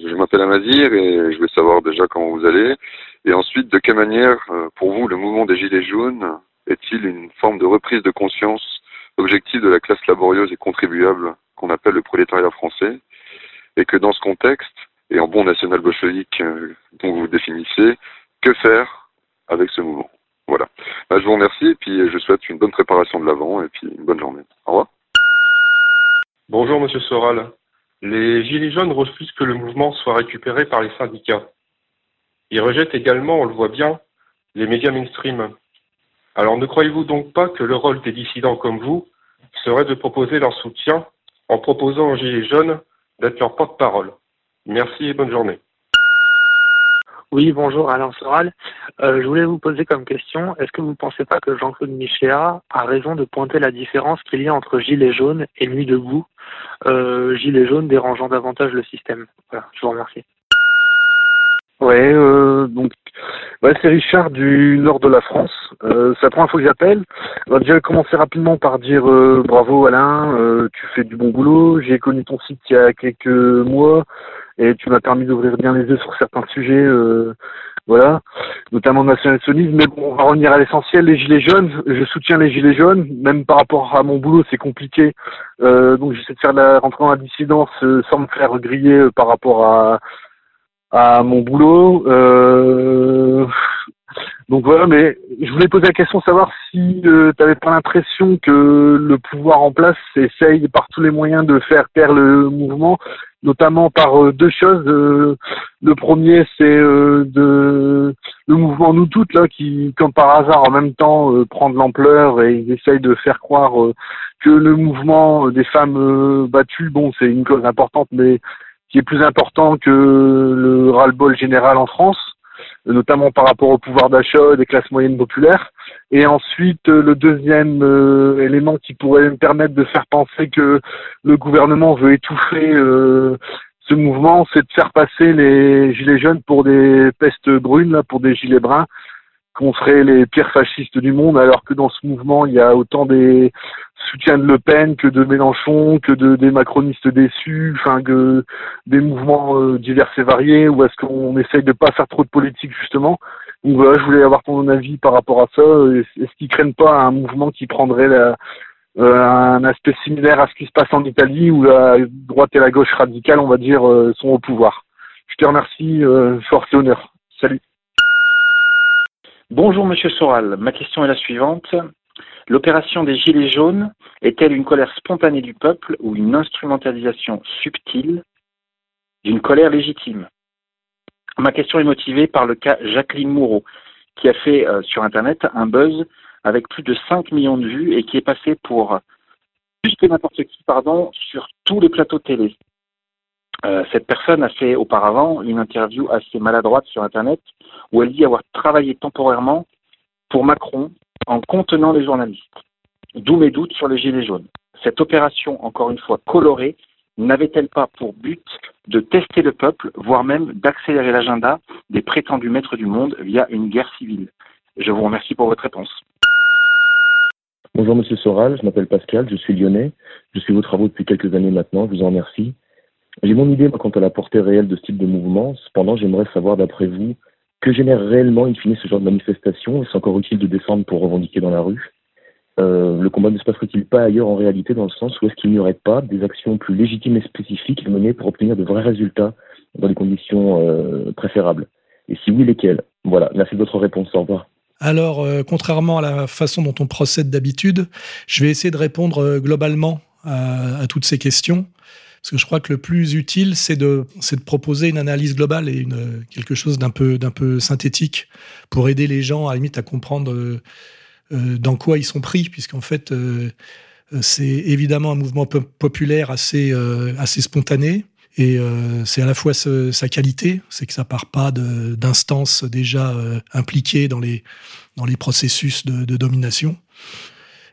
Je m'appelle Amazir et je voulais savoir déjà comment vous allez. Et ensuite, de quelle manière, euh, pour vous, le mouvement des Gilets jaunes est-il une forme de reprise de conscience objective de la classe laborieuse et contribuable qu'on appelle le prolétariat français Et que dans ce contexte, et en bon national bolchevique euh, dont vous définissez, que faire avec ce mouvement? Voilà. Bah, je vous remercie et puis je souhaite une bonne préparation de l'avant et puis une bonne journée. Au revoir. Bonjour Monsieur Soral. Les Gilets jaunes refusent que le mouvement soit récupéré par les syndicats. Ils rejettent également, on le voit bien, les médias mainstream. Alors ne croyez-vous donc pas que le rôle des dissidents comme vous serait de proposer leur soutien en proposant aux Gilets jaunes d'être leur porte-parole? Merci et bonne journée. Oui, bonjour Alain Soral. Euh, je voulais vous poser comme question, est-ce que vous ne pensez pas que Jean-Claude Michéa a raison de pointer la différence qu'il y a entre Gilets jaunes et Nuit debout euh, Gilets jaunes dérangeant davantage le système? Voilà, je vous remercie. Ouais, euh, donc c'est Richard du nord de la France. Euh, c'est la première fois que j'appelle. On va déjà commencer rapidement par dire euh, bravo Alain, euh, tu fais du bon boulot. J'ai connu ton site il y a quelques mois et tu m'as permis d'ouvrir bien les yeux sur certains sujets, euh, voilà, notamment nationalisme. Mais bon, on va revenir à l'essentiel. Les gilets jaunes, je soutiens les gilets jaunes, même par rapport à mon boulot, c'est compliqué. Euh, donc j'essaie de faire la rentrer dans la dissidence euh, sans me faire griller euh, par rapport à à mon boulot. Donc voilà, mais je voulais poser la question, savoir si euh, tu n'avais pas l'impression que le pouvoir en place essaye par tous les moyens de faire taire le mouvement, notamment par euh, deux choses. Euh, le premier, c'est euh, de le mouvement Nous Toutes, là, qui, comme par hasard, en même temps, euh, prend de l'ampleur et ils essayent de faire croire que le mouvement des femmes battues, bon, c'est une cause importante, mais qui est plus important que le ras-le-bol général en France, notamment par rapport au pouvoir d'achat des classes moyennes populaires. Et ensuite, euh, le deuxième euh, élément qui pourrait me permettre de faire penser que le gouvernement veut étouffer euh, ce mouvement, c'est de faire passer les gilets jaunes pour des pestes brunes, là, pour des gilets bruns, qu'on serait les pires fascistes du monde, alors que dans ce mouvement, il y a autant des soutiens de Le Pen que de Mélenchon, que de des macronistes déçus, enfin que des mouvements euh, divers et variés, ou est-ce qu'on essaye de pas faire trop de politique justement? Donc voilà, je voulais avoir ton avis par rapport à ça. Est-ce qu'ils craignent pas un mouvement qui prendrait euh, un aspect similaire à ce qui se passe en Italie, où la droite et la gauche radicale, on va dire, euh, sont au pouvoir? Je te remercie, force et honneur. Salut. Bonjour Monsieur Soral, ma question est la suivante. L'opération des Gilets jaunes est-elle une colère spontanée du peuple ou une instrumentalisation subtile d'une colère légitime? Ma question est motivée par le cas Jacqueline Moureau, qui a fait euh, sur Internet un buzz avec plus de 5 millions de vues et qui est passé pour plus que n'importe qui, pardon, sur tous les plateaux télé. Euh, cette personne a fait auparavant une interview assez maladroite sur Internet où elle dit avoir travaillé temporairement pour Macron en contenant les journalistes. D'où mes doutes sur les Gilets jaunes. Cette opération, encore une fois colorée, n'avait-elle pas pour but de tester le peuple, voire même d'accélérer l'agenda des prétendus maîtres du monde via une guerre civile? Je vous remercie pour votre réponse. Bonjour Monsieur Soral, je m'appelle Pascal, je suis lyonnais. Je suis vos travaux depuis quelques années maintenant, je vous en remercie. J'ai mon idée quant à la portée réelle de ce type de mouvement. Cependant, j'aimerais savoir d'après vous que génère réellement in fine ce genre de manifestation? Est-ce encore utile de descendre pour revendiquer dans la rue? Euh, Le combat ne se passerait-il pas ailleurs en réalité dans le sens où est-ce qu'il n'y aurait pas des actions plus légitimes et spécifiques menées pour obtenir de vrais résultats dans des conditions euh, préférables? Et si oui, lesquelles? Voilà, merci de votre réponse. Au revoir. Alors, euh, contrairement à la façon dont on procède d'habitude, je vais essayer de répondre globalement à, toutes ces questions. Parce que je crois que le plus utile, c'est de, de proposer une analyse globale et une, quelque chose d'un peu, d'un peu synthétique pour aider les gens, à limite, à comprendre euh, dans quoi ils sont pris, puisqu'en fait, euh, c'est évidemment un mouvement populaire assez, euh, assez spontané. Et euh, c'est à la fois sa qualité, c'est que ça part pas d'instances déjà euh, impliquées dans les, dans les processus de, domination.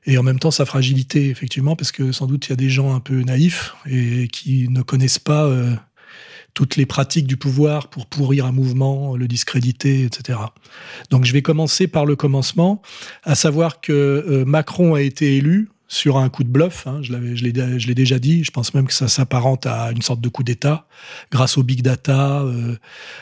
Et en même temps, sa fragilité, effectivement, parce que sans doute il y a des gens un peu naïfs et qui ne connaissent pas euh, toutes les pratiques du pouvoir pour pourrir un mouvement, le discréditer, etc. Donc je vais commencer par le commencement, à savoir que euh, Macron a été élu sur un coup de bluff. Hein, je l'ai déjà dit. Je pense même que ça s'apparente à une sorte de coup d'État grâce au big data, euh,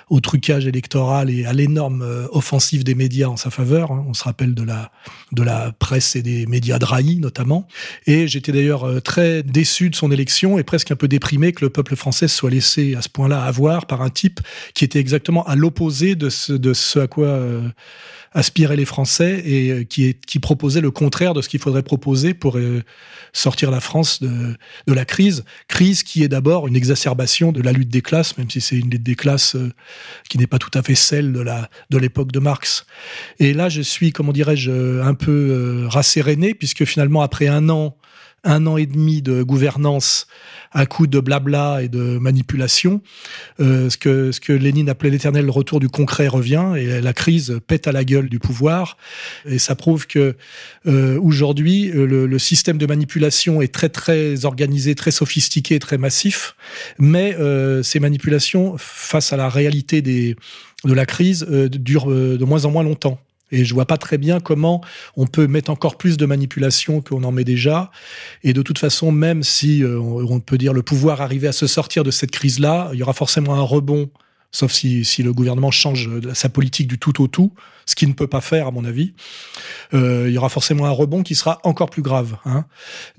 au trucage électoral et à l'énorme euh, offensive des médias en sa faveur. Hein. On se rappelle de la de la presse et des médias drahis notamment. Et j'étais d'ailleurs euh, très déçu de son élection et presque un peu déprimé que le peuple français soit laissé à ce point-là avoir par un type qui était exactement à l'opposé de ce, de ce à quoi aspiraient les Français et euh, qui, qui proposait le contraire de ce qu'il faudrait proposer pour euh, sortir la France de, de la crise. Crise qui est d'abord une exacerbation de la lutte des classes, même si c'est une lutte des classes euh, qui n'est pas tout à fait celle de la de l'époque de Marx. Et là, je suis, comment dirais-je, un peu rasséréné puisque finalement après un an un an et demi de gouvernance à coup de blabla et de manipulation. Euh, ce, que, ce que Lénine appelait l'éternel retour du concret revient et la crise pète à la gueule du pouvoir. Et ça prouve que euh, aujourd'hui, euh, le, le, système de manipulation est très très organisé, très sophistiqué, très massif. Mais euh, ces manipulations, face à la réalité des, de la crise, durent de moins en moins longtemps. Et je vois pas très bien comment on peut mettre encore plus de manipulation qu'on en met déjà. Et de toute façon, même si euh, on peut dire le pouvoir arrivait à se sortir de cette crise-là, il y aura forcément un rebond, sauf si, si, le gouvernement change sa politique du tout au tout, ce qu'il ne peut pas faire à mon avis. Euh, il y aura forcément un rebond qui sera encore plus grave. Hein.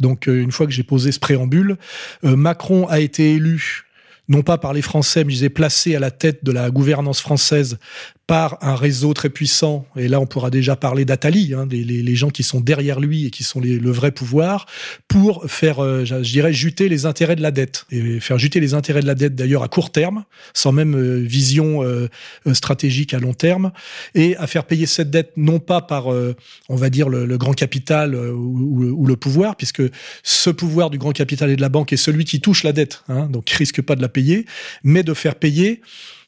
Donc euh, une fois que j'ai posé ce préambule, Macron a été élu non pas par les Français, mais je les ai placés à la tête de la gouvernance française par un réseau très puissant, et là on pourra déjà parler d'Atali, hein, les, les, gens qui sont derrière lui et qui sont les, le vrai pouvoir, pour faire, euh, je dirais, juter les intérêts de la dette, et faire juter les intérêts de la dette d'ailleurs à court terme, sans même euh, vision euh, stratégique à long terme, et à faire payer cette dette non pas par, on va dire, le, le grand capital ou, ou, le pouvoir, puisque ce pouvoir du grand capital et de la banque est celui qui touche la dette, hein, donc risque pas de la payer, mais de faire payer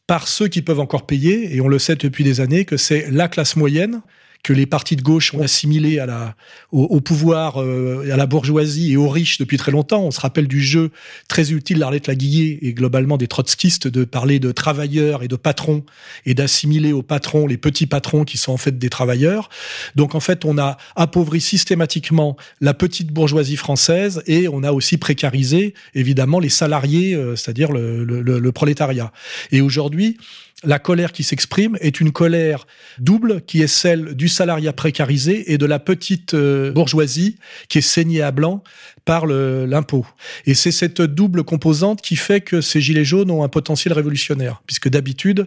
par ceux qui peuvent encore payer, et on le sait depuis des années que c'est la classe moyenne que les partis de gauche ont assimilé à la, au, pouvoir, euh, à la bourgeoisie et aux riches depuis très longtemps. On se rappelle du jeu très utile d'Arlette Laguillet et globalement des trotskistes de parler de travailleurs et de patrons et d'assimiler aux patrons les petits patrons qui sont en fait des travailleurs. Donc en fait, on a appauvri systématiquement la petite bourgeoisie française et on a aussi précarisé évidemment les salariés, euh, c'est-à-dire le, le, le prolétariat. Et aujourd'hui, la colère qui s'exprime est une colère double qui est celle du salariat précarisé et de la petite euh, bourgeoisie qui est saignée à blanc par l'impôt. Et c'est cette double composante qui fait que ces gilets jaunes ont un potentiel révolutionnaire, puisque d'habitude,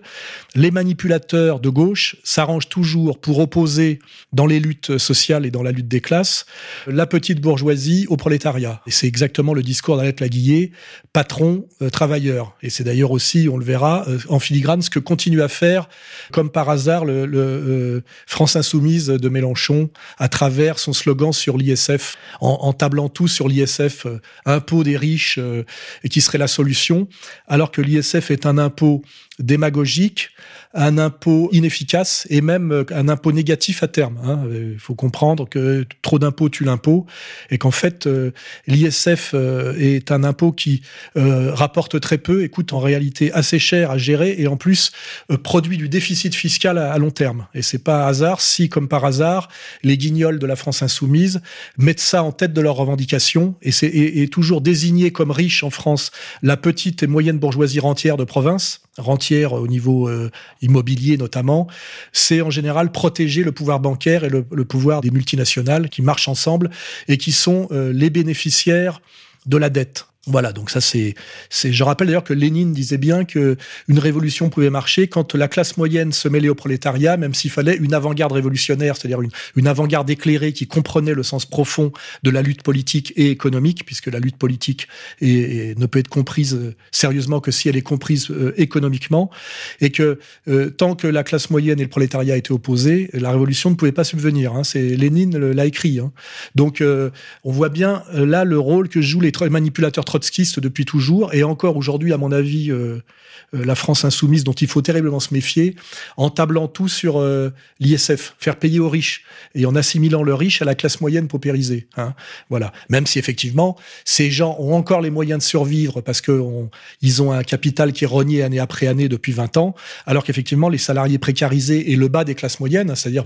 les manipulateurs de gauche s'arrangent toujours pour opposer dans les luttes sociales et dans la lutte des classes la petite bourgeoisie au prolétariat. Et c'est exactement le discours d'Alette Laguillet, patron, euh, travailleur. Et c'est d'ailleurs aussi, on le verra, euh, en filigrane, ce que continue à faire, comme par hasard, le, le euh, France Insoumise de Mélenchon, à travers son slogan sur l'ISF, en, en tablant tout sur l'ISF, euh, impôt des riches, euh, et qui serait la solution, alors que l'ISF est un impôt démagogique, un impôt inefficace et même euh, un impôt négatif à terme. Hein. Il faut comprendre que trop d'impôts tue l'impôt et qu'en fait euh, l'ISF euh, est un impôt qui rapporte très peu et coûte en réalité assez cher à gérer et en plus produit du déficit fiscal à, long terme. Et c'est pas hasard si, comme par hasard, les guignols de la France insoumise mettent ça en tête de leurs revendications et c'est toujours désigné comme riche en France la petite et moyenne bourgeoisie rentière de province rentière au niveau euh, immobilier notamment, c'est en général protéger le pouvoir bancaire et le, pouvoir des multinationales qui marchent ensemble et qui sont euh, les bénéficiaires de la dette. Voilà, donc ça c'est, c'est. Je rappelle d'ailleurs que Lénine disait bien que une révolution pouvait marcher quand la classe moyenne se mêlait au prolétariat, même s'il fallait une avant-garde révolutionnaire, c'est-à-dire une, une avant-garde éclairée qui comprenait le sens profond de la lutte politique et économique, puisque la lutte politique est, ne peut être comprise euh, sérieusement que si elle est comprise euh, économiquement, et que euh, tant que la classe moyenne et le prolétariat étaient opposés, la révolution ne pouvait pas subvenir. Hein, c'est Lénine l'a écrit. Hein. Donc on voit bien là le rôle que jouent les manipulateurs depuis toujours, et encore aujourd'hui, à mon avis, euh, euh, la France insoumise dont il faut terriblement se méfier, en tablant tout sur euh, l'ISF, faire payer aux riches, et en assimilant le riche à la classe moyenne paupérisée. Hein. Voilà. Même si effectivement, ces gens ont encore les moyens de survivre parce qu'ils ont un capital qui est rogné année après année depuis 20 ans, alors qu'effectivement, les salariés précarisés et le bas des classes moyennes, c'est-à-dire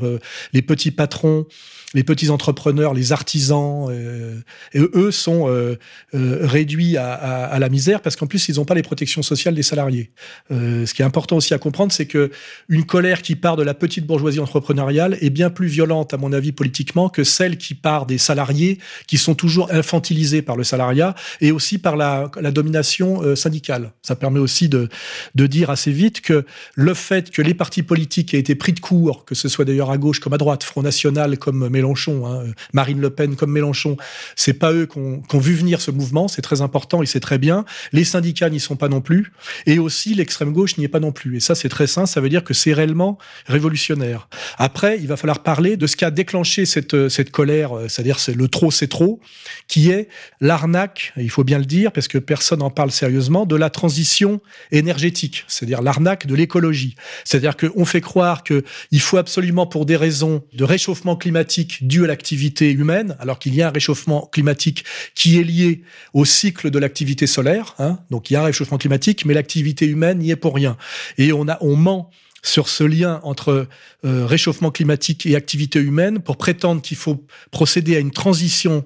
les petits patrons, les petits entrepreneurs, les artisans, euh, eux sont euh, euh, réduits à, la misère parce qu'en plus ils n'ont pas les protections sociales des salariés. Ce qui est important aussi à comprendre, c'est que une colère qui part de la petite bourgeoisie entrepreneuriale est bien plus violente, à mon avis, politiquement, que celle qui part des salariés qui sont toujours infantilisés par le salariat et aussi par la, la domination syndicale. Ça permet aussi de, de dire assez vite que le fait que les partis politiques aient été pris de court, que ce soit d'ailleurs à gauche comme à droite, Front National comme Mélenchon, hein, Marine Le Pen comme Mélenchon, c'est pas eux qui ont, vu venir ce mouvement, c'est très important et c'est très bien. Les syndicats n'y sont pas non plus, et aussi l'extrême gauche n'y est pas non plus. Et ça, c'est très sain, ça veut dire que c'est réellement révolutionnaire. Après, il va falloir parler de ce qui a déclenché cette, cette colère, c'est-à-dire c'est le trop, c'est trop, qui est l'arnaque, il faut bien le dire, parce que personne n'en parle sérieusement, de la transition énergétique, c'est-à-dire l'arnaque de l'écologie. C'est-à-dire qu'on fait croire qu'il faut absolument, pour des raisons de réchauffement climatique, dû à l'activité humaine, alors qu'il y a un réchauffement climatique qui est lié au cycle de l'activité solaire. Hein. donc il y a un réchauffement climatique, mais l'activité humaine n'y est pour rien. Et on a, on ment sur ce lien entre euh, réchauffement climatique et activité humaine pour prétendre qu'il faut procéder à une transition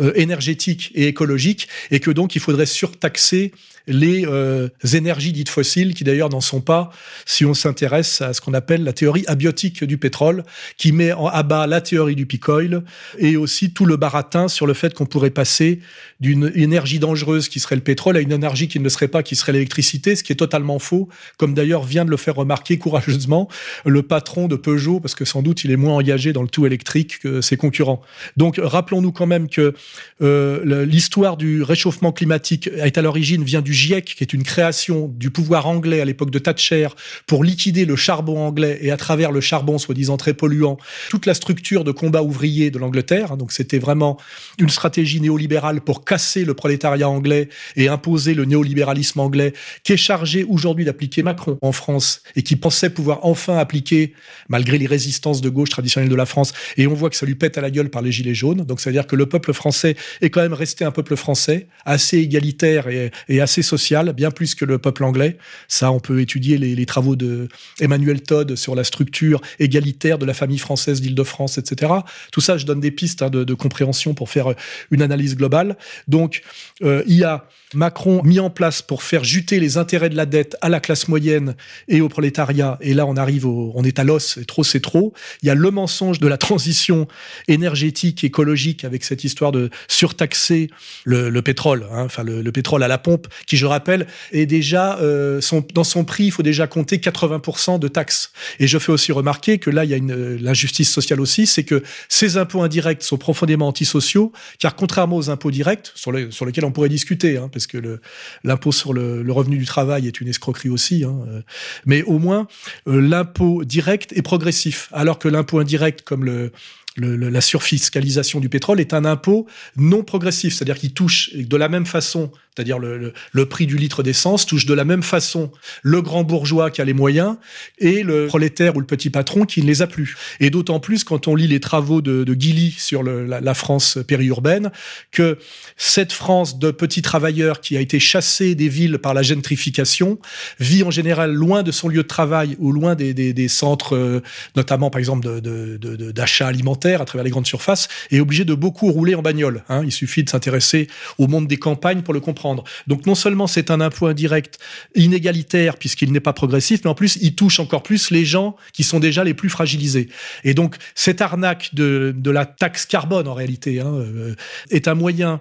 euh, énergétique et écologique et que donc il faudrait surtaxer les euh, énergies dites fossiles, qui d'ailleurs n'en sont pas, si on s'intéresse à ce qu'on appelle la théorie abiotique du pétrole, qui met en abat la théorie du peak oil et aussi tout le baratin sur le fait qu'on pourrait passer d'une énergie dangereuse qui serait le pétrole à une énergie qui ne serait pas, qui serait l'électricité, ce qui est totalement faux, comme d'ailleurs vient de le faire remarquer courageusement le patron de Peugeot, parce que sans doute il est moins engagé dans le tout électrique que ses concurrents. Donc rappelons-nous quand même que euh, l'histoire du réchauffement climatique est à l'origine vient du GIEC, qui est une création du pouvoir anglais à l'époque de Thatcher pour liquider le charbon anglais et à travers le charbon soi-disant très polluant, toute la structure de combat ouvrier de l'Angleterre. Donc c'était vraiment une stratégie néolibérale pour casser le prolétariat anglais et imposer le néolibéralisme anglais, qui est chargé aujourd'hui d'appliquer Macron en France et qui pensait pouvoir enfin appliquer, malgré les résistances de gauche traditionnelles de la France. Et on voit que ça lui pète à la gueule par les gilets jaunes. Donc ça veut dire que le peuple français est quand même resté un peuple français, assez égalitaire et, et assez social, bien plus que le peuple anglais. Ça, on peut étudier les, travaux de Emmanuel Todd sur la structure égalitaire de la famille française d'Île-de-France, etc. Tout ça, je donne des pistes hein, de, compréhension pour faire une analyse globale. Donc, euh, il y a Macron mis en place pour faire juter les intérêts de la dette à la classe moyenne et au prolétariat. Et là, on arrive on est à l'os, et trop, c'est trop. Il y a le mensonge de la transition énergétique, écologique, avec cette histoire de surtaxer le, le pétrole, hein, enfin le, le, pétrole à la pompe, qui, je rappelle, est déjà, euh, dans son prix, il faut déjà compter 80% de taxes. Et je fais aussi remarquer que là, il y a une, l'injustice sociale aussi, c'est que ces impôts indirects sont profondément antisociaux, car contrairement aux impôts directs, sur, le, sur lesquels on pourrait discuter, hein, parce que l'impôt sur le, le, revenu du travail est une escroquerie aussi, hein, euh, mais au moins, euh, l'impôt direct est progressif, alors que l'impôt indirect, comme le, le, le, la surfiscalisation du pétrole est un impôt non progressif, c'est-à-dire qu'il touche de la même façon c'est-à-dire le, prix du litre d'essence, touche de la même façon le grand bourgeois qui a les moyens et le prolétaire ou le petit patron qui ne les a plus. Et d'autant plus quand on lit les travaux de, de Guilly sur la, France périurbaine, que cette France de petits travailleurs qui a été chassée des villes par la gentrification vit en général loin de son lieu de travail ou loin des, centres, euh, notamment par exemple d'achat alimentaire à travers les grandes surfaces, et est obligé de beaucoup rouler en bagnole. Hein. Il suffit de s'intéresser au monde des campagnes pour le comprendre Donc non seulement c'est un impôt indirect inégalitaire puisqu'il n'est pas progressif, mais en plus il touche encore plus les gens qui sont déjà les plus fragilisés. Et donc cette arnaque de, de la taxe carbone en réalité hein, euh, est un moyen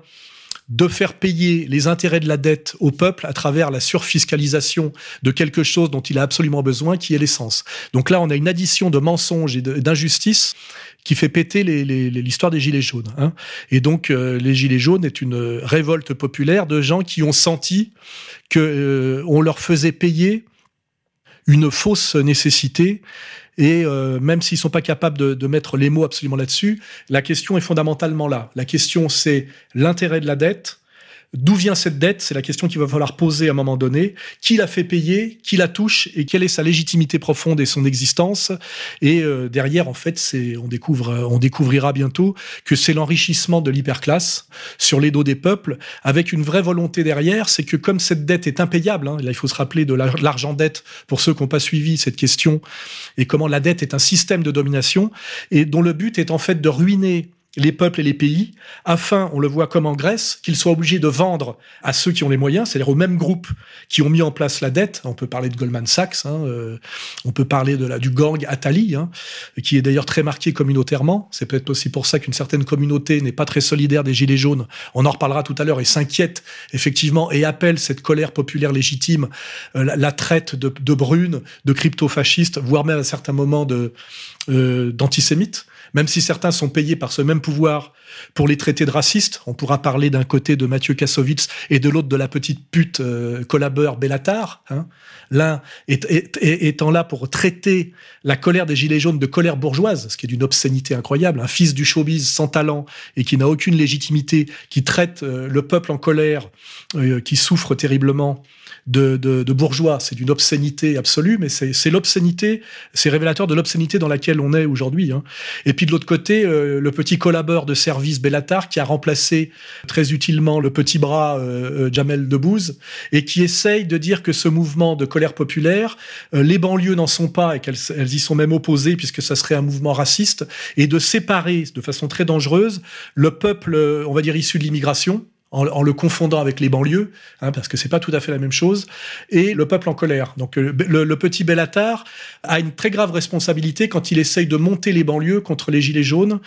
de faire payer les intérêts de la dette au peuple à travers la surfiscalisation de quelque chose dont il a absolument besoin, qui est l'essence. Donc là, on a une addition de mensonges et d'injustices qui fait péter l'histoire des Gilets jaunes. Hein. Et donc, euh, les Gilets jaunes est une révolte populaire de gens qui ont senti que euh, on leur faisait payer une fausse nécessité et euh, même s'ils sont pas capables de, de mettre les mots absolument là-dessus, la question est fondamentalement là. La question, c'est l'intérêt de la dette D'où vient cette dette C'est la question qu'il va falloir poser à un moment donné. Qui l'a fait payer? Qui la touche? Et quelle est sa légitimité profonde et son existence? Et euh, derrière, en fait, c'est on découvre, on découvrira bientôt que c'est l'enrichissement de l'hyperclasse sur les dos des peuples, avec une vraie volonté derrière. C'est que comme cette dette est impayable, hein, là il faut se rappeler de l'argent dette pour ceux qui n'ont pas suivi cette question et comment la dette est un système de domination et dont le but est en fait de ruiner les peuples et les pays, afin, on le voit comme en Grèce, qu'ils soient obligés de vendre à ceux qui ont les moyens, c'est-à-dire aux mêmes groupes qui ont mis en place la dette. On peut parler de Goldman Sachs, hein, euh, on peut parler de la, du gang Attali, hein, qui est d'ailleurs très marqué communautairement. C'est peut-être aussi pour ça qu'une certaine communauté n'est pas très solidaire des Gilets jaunes. On en reparlera tout à l'heure et s'inquiète effectivement et appelle cette colère populaire légitime euh, la, traite de, de brunes, de crypto-fascistes, voire même à certains moments de, euh, d'antisémites même si certains sont payés par ce même pouvoir pour les traiter de racistes. On pourra parler d'un côté de Mathieu Kassovitz et de l'autre de la petite pute euh, collabeur Bellatar. Hein. L'un étant là pour traiter la colère des Gilets jaunes de colère bourgeoise, ce qui est d'une obscénité incroyable. Un fils du showbiz sans talent et qui n'a aucune légitimité, qui traite euh, le peuple en colère, euh, qui souffre terriblement de, de, bourgeois. C'est d'une obscénité absolue, mais c'est l'obscénité, c'est révélateur de l'obscénité dans laquelle on est aujourd'hui. Hein. Et puis de l'autre côté, euh, le petit collabeur de service Bellatar qui a remplacé très utilement le petit bras euh, euh, Jamel Debbouze et qui essaye de dire que ce mouvement de colère populaire, les banlieues n'en sont pas et qu'elles elles y sont même opposées puisque ça serait un mouvement raciste et de séparer de façon très dangereuse le peuple, on va dire issu de l'immigration, en, le confondant avec les banlieues, hein, parce que c'est pas tout à fait la même chose, et le peuple en colère. Donc euh, le, petit Bellatar a une très grave responsabilité quand il essaye de monter les banlieues contre les gilets jaunes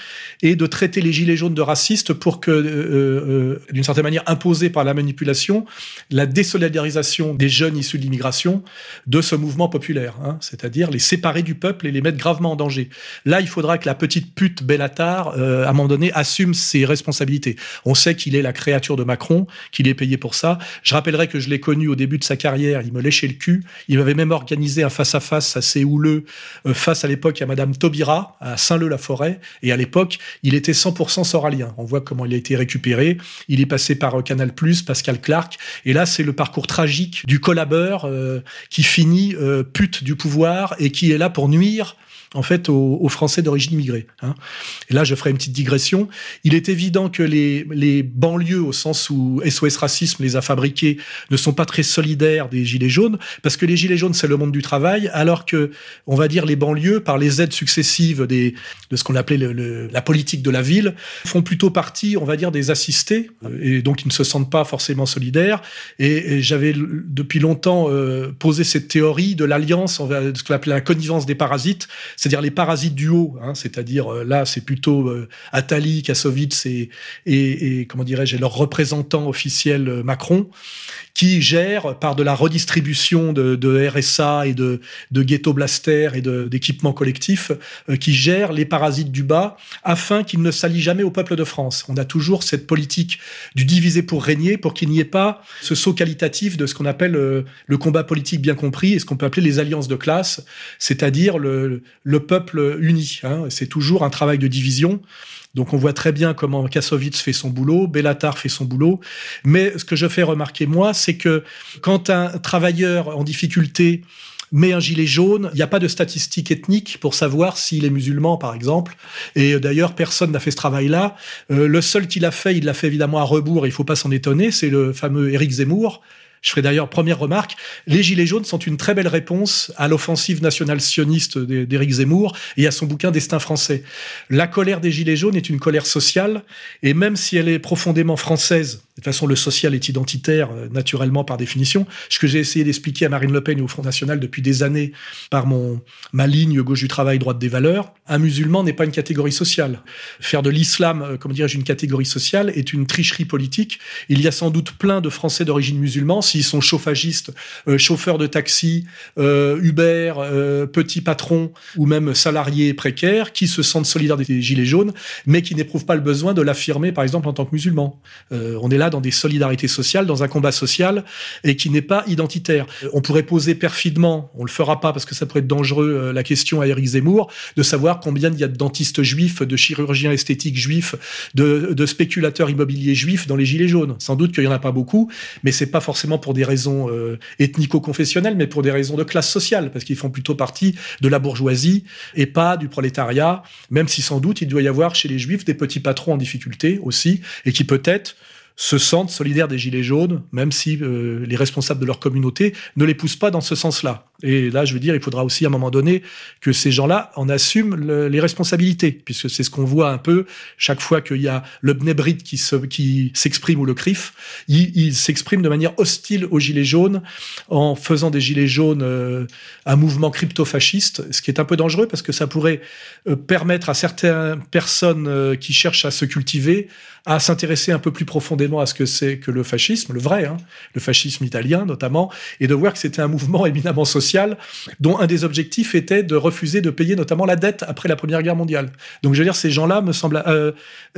et de traiter les gilets jaunes de racistes pour que, euh, euh, d'une certaine manière, imposé par la manipulation, la désolidarisation des jeunes issus de l'immigration de ce mouvement populaire, hein, c'est-à-dire les séparer du peuple et les mettre gravement en danger. Là, il faudra que la petite pute Bellatar, à un moment donné, assume ses responsabilités. On sait qu'il est la créature de Macron, qu'il est payé pour ça. Je rappellerai que je l'ai connu au début de sa carrière, il me léchait le cul. Il m'avait même organisé un face-à-face assez houleux euh, face à l'époque à Madame Taubira, à Saint-Leu-la-Forêt. Et à l'époque, il était 100% soralien. On voit comment il a été récupéré. Il est passé par euh, Canal+, Pascal Clark. Et là, c'est le parcours tragique du collabeur euh, qui finit pute du pouvoir et qui est là pour nuire en fait aux, Français d'origine immigrée. Hein. Et là, je ferai une petite digression. Il est évident que les, banlieues, au sens où SOS Racisme les a fabriquées, ne sont pas très solidaires des Gilets jaunes, parce que les Gilets jaunes, c'est le monde du travail, alors que, on va dire, les banlieues, par les aides successives de ce qu'on appelait la politique de la ville, font plutôt partie, on va dire, des assistés, et donc ils ne se sentent pas forcément solidaires. Et, j'avais depuis longtemps euh, posé cette théorie de l'alliance, ce qu'on appelait la connivence des parasites, c'est-à-dire les parasites du haut, hein, c'est-à-dire euh, là c'est plutôt euh, Attali, Kassovitz et, comment dirais-je, leur représentant officiel euh, Macron, qui gèrent par de la redistribution de, RSA et de, de ghetto blaster et d'équipements collectifs, qui gèrent les parasites du bas afin qu'ils ne s'allient jamais au peuple de France. On a toujours cette politique du diviser pour régner pour qu'il n'y ait pas ce saut qualitatif de ce qu'on appelle le combat politique bien compris et ce qu'on peut appeler les alliances de classe, c'est-à-dire le, le peuple uni. Hein. C'est toujours un travail de division. Donc on voit très bien comment Kassovitz fait son boulot, Bellatar fait son boulot. Mais ce que je fais remarquer moi, c'est que quand un travailleur en difficulté met un gilet jaune, il n'y a pas de statistiques ethniques pour savoir s'il est musulman, par exemple. Et d'ailleurs, personne n'a fait ce travail-là. Euh, le seul qui l'a fait, il l'a fait évidemment à rebours, il faut pas s'en étonner, c'est le fameux Éric Zemmour, je ferai d'ailleurs première remarque, les Gilets jaunes sont une très belle réponse à l'offensive nationale sioniste d'Éric Zemmour et à son bouquin Destin français. La colère des Gilets jaunes est une colère sociale et même si elle est profondément française, de toute façon le social est identitaire euh, naturellement par définition, ce que j'ai essayé d'expliquer à Marine Le Pen et au Front National depuis des années par mon ma ligne gauche du travail, droite des valeurs, un musulman n'est pas une catégorie sociale. Faire de l'islam, euh, comment dirais-je, une catégorie sociale est une tricherie politique. Il y a sans doute plein de Français d'origine musulmane s'ils sont chauffagistes, euh, chauffeurs de taxi, euh, Uber, euh, petits patrons ou même salariés précaires qui se sentent solidaires des gilets jaunes, mais qui n'éprouvent pas le besoin de l'affirmer, par exemple, en tant que musulmans. on est là dans des solidarités sociales, dans un combat social et qui n'est pas identitaire. On pourrait poser perfidement, on le fera pas parce que ça pourrait être dangereux, la question à Éric Zemmour de savoir combien il y a de dentistes juifs, de chirurgiens esthétiques juifs, de, de spéculateurs immobiliers juifs dans les gilets jaunes. Sans doute qu'il y en a pas beaucoup, mais c'est pas forcément pour des raisons euh, ethnico-confessionnelles, mais pour des raisons de classe sociale, parce qu'ils font plutôt partie de la bourgeoisie et pas du prolétariat, même si sans doute il doit y avoir chez les juifs des petits patrons en difficulté aussi, et qui peut-être se sentent solidaires des Gilets jaunes, même si euh, les responsables de leur communauté ne les poussent pas dans ce sens-là. Et là, je veux dire, il faudra aussi à un moment donné que ces gens-là en assument les responsabilités, puisque c'est ce qu'on voit un peu chaque fois qu'il y a le Bnebrit qui s'exprime ou le CRIF, il, s'exprime de manière hostile aux Gilets jaunes en faisant des Gilets jaunes euh, un mouvement crypto-fasciste, ce qui est un peu dangereux parce que ça pourrait euh, permettre à certaines personnes qui cherchent à se cultiver à s'intéresser un peu plus profondément à ce que c'est que le fascisme, le vrai, hein, le fascisme italien notamment, et de voir que c'était un mouvement éminemment social dont un des objectifs était de refuser de payer notamment la dette après la Première Guerre mondiale. Donc je veux dire, ces gens-là me semblent euh,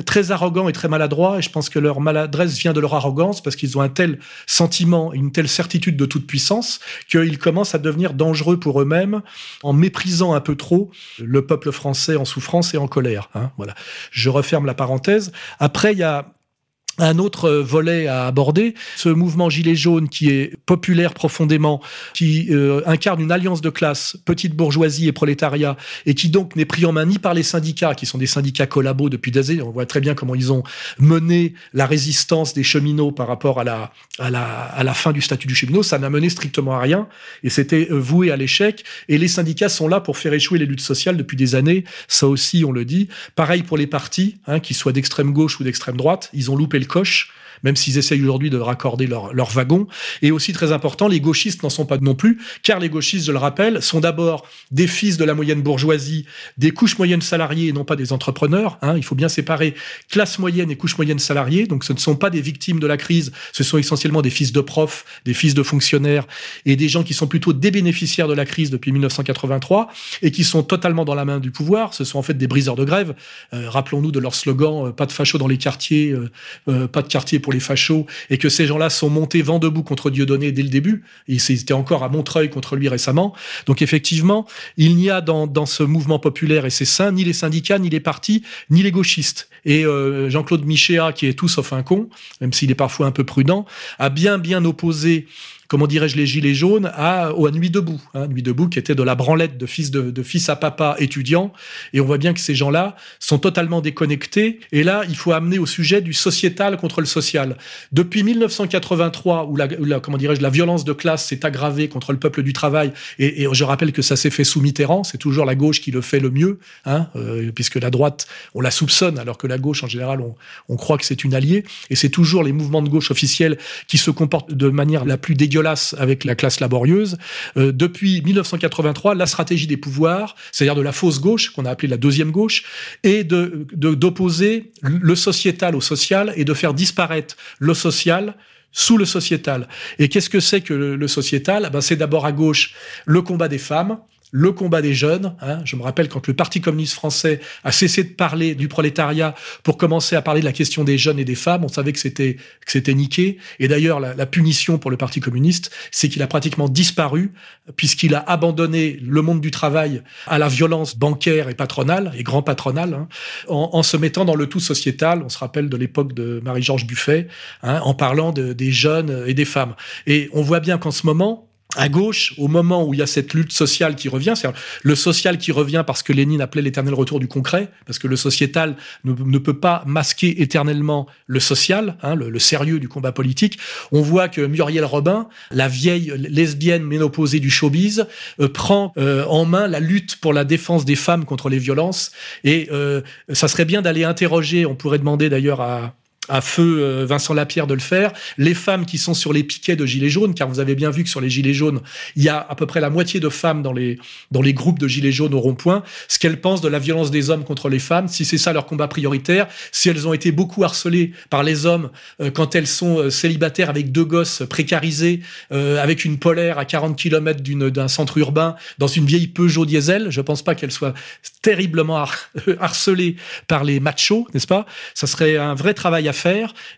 très arrogants et très maladroits, et je pense que leur maladresse vient de leur arrogance parce qu'ils ont un tel sentiment, une telle certitude de toute puissance qu'ils commencent à devenir dangereux pour eux-mêmes en méprisant un peu trop le peuple français en souffrance et en colère. Hein, voilà. Je referme la parenthèse. Après, il y a un autre volet à aborder, ce mouvement gilet jaune qui est populaire profondément, qui euh, incarne une alliance de classe, petite bourgeoisie et prolétariat, et qui donc n'est pris en main ni par les syndicats, qui sont des syndicats collabos depuis des années. On voit très bien comment ils ont mené la résistance des cheminots par rapport à la, à la, à la fin du statut du cheminot. Ça n'a mené strictement à rien, et c'était euh, voué à l'échec. Et les syndicats sont là pour faire échouer les luttes sociales depuis des années. Ça aussi, on le dit. Pareil pour les partis, hein, qu'ils soient d'extrême gauche ou d'extrême droite, ils ont loupé le coche même s'ils essayent aujourd'hui de raccorder leur, leur wagon. Et aussi très important, les gauchistes n'en sont pas non plus, car les gauchistes, je le rappelle, sont d'abord des fils de la moyenne bourgeoisie, des couches moyennes salariées et non pas des entrepreneurs. Hein. Il faut bien séparer classe moyenne et couche moyenne salariée. Donc ce ne sont pas des victimes de la crise, ce sont essentiellement des fils de profs, des fils de fonctionnaires et des gens qui sont plutôt des bénéficiaires de la crise depuis 1983 et qui sont totalement dans la main du pouvoir. Ce sont en fait des briseurs de grève. Euh, rappelons-nous de leur slogan euh, pas de fachos dans les quartiers, euh, pas de quartier pour les fachos et que ces gens-là sont montés vent debout contre Dieudonné dès le début. Ils étaient encore à Montreuil contre lui récemment. Donc effectivement, il n'y a dans, ce mouvement populaire et c'est sain ni les syndicats, ni les partis, ni les gauchistes. Et euh, Jean-Claude Michéa, qui est tout sauf un con, même s'il est parfois un peu prudent, a bien bien opposé comment dirais-je, les gilets jaunes à, à Nuit debout. Hein, Nuit debout qui était de la branlette de fils, de, de fils à papa étudiant. Et on voit bien que ces gens-là sont totalement déconnectés. Et là, il faut amener au sujet du sociétal contre le social. Depuis 1983, où la, comment dirais-je, la violence de classe s'est aggravée contre le peuple du travail, et, et je rappelle que ça s'est fait sous Mitterrand, c'est toujours la gauche qui le fait le mieux, hein, euh, puisque la droite, on la soupçonne, alors que la gauche, en général, on, on croit que c'est une alliée. Et c'est toujours les mouvements de gauche officiels qui se comportent de manière la plus dégueulasse avec la classe laborieuse. Euh, depuis 1983, la stratégie des pouvoirs, c'est-à-dire de la fausse gauche, qu'on a appelée la deuxième gauche, est de d'opposer le sociétal au social et de faire disparaître le social sous le sociétal. Et qu'est-ce que c'est que le, sociétal? Ben, C'est d'abord à gauche le combat des femmes, le combat des jeunes. Hein. Je me rappelle quand le Parti communiste français a cessé de parler du prolétariat pour commencer à parler de la question des jeunes et des femmes, on savait que c'était que c'était niqué. Et d'ailleurs, la, punition pour le Parti communiste, c'est qu'il a pratiquement disparu puisqu'il a abandonné le monde du travail à la violence bancaire et patronale et grand patronale, hein, en, se mettant dans le tout sociétal. On se rappelle de l'époque de Marie-Georges Buffet, hein, en parlant de, des jeunes et des femmes. Et on voit bien qu'en ce moment, à gauche, au moment où il y a cette lutte sociale qui revient, c'est le social qui revient parce que Lénine appelait l'éternel retour du concret, parce que le sociétal ne, peut pas masquer éternellement le social, hein, le, sérieux du combat politique. On voit que Muriel Robin, la vieille lesbienne ménopausée du showbiz, euh, prend euh, en main la lutte pour la défense des femmes contre les violences. Et euh, ça serait bien d'aller interroger, on pourrait demander d'ailleurs à, à feu euh, Vincent Lapierre de le faire, les femmes qui sont sur les piquets de gilets jaunes, car vous avez bien vu que sur les gilets jaunes, il y a à peu près la moitié de femmes dans les, dans les groupes de gilets jaunes au rond-point, ce qu'elles pensent de la violence des hommes contre les femmes, si c'est ça leur combat prioritaire, si elles ont été beaucoup harcelées par les hommes euh, quand elles sont euh, célibataires avec deux gosses précarisés, avec une polaire à 40 km d'un centre urbain, dans une vieille Peugeot diesel, je pense pas qu'elles soient terriblement harcelées par les machos, n'est-ce pas? Ça serait un vrai travail à faire.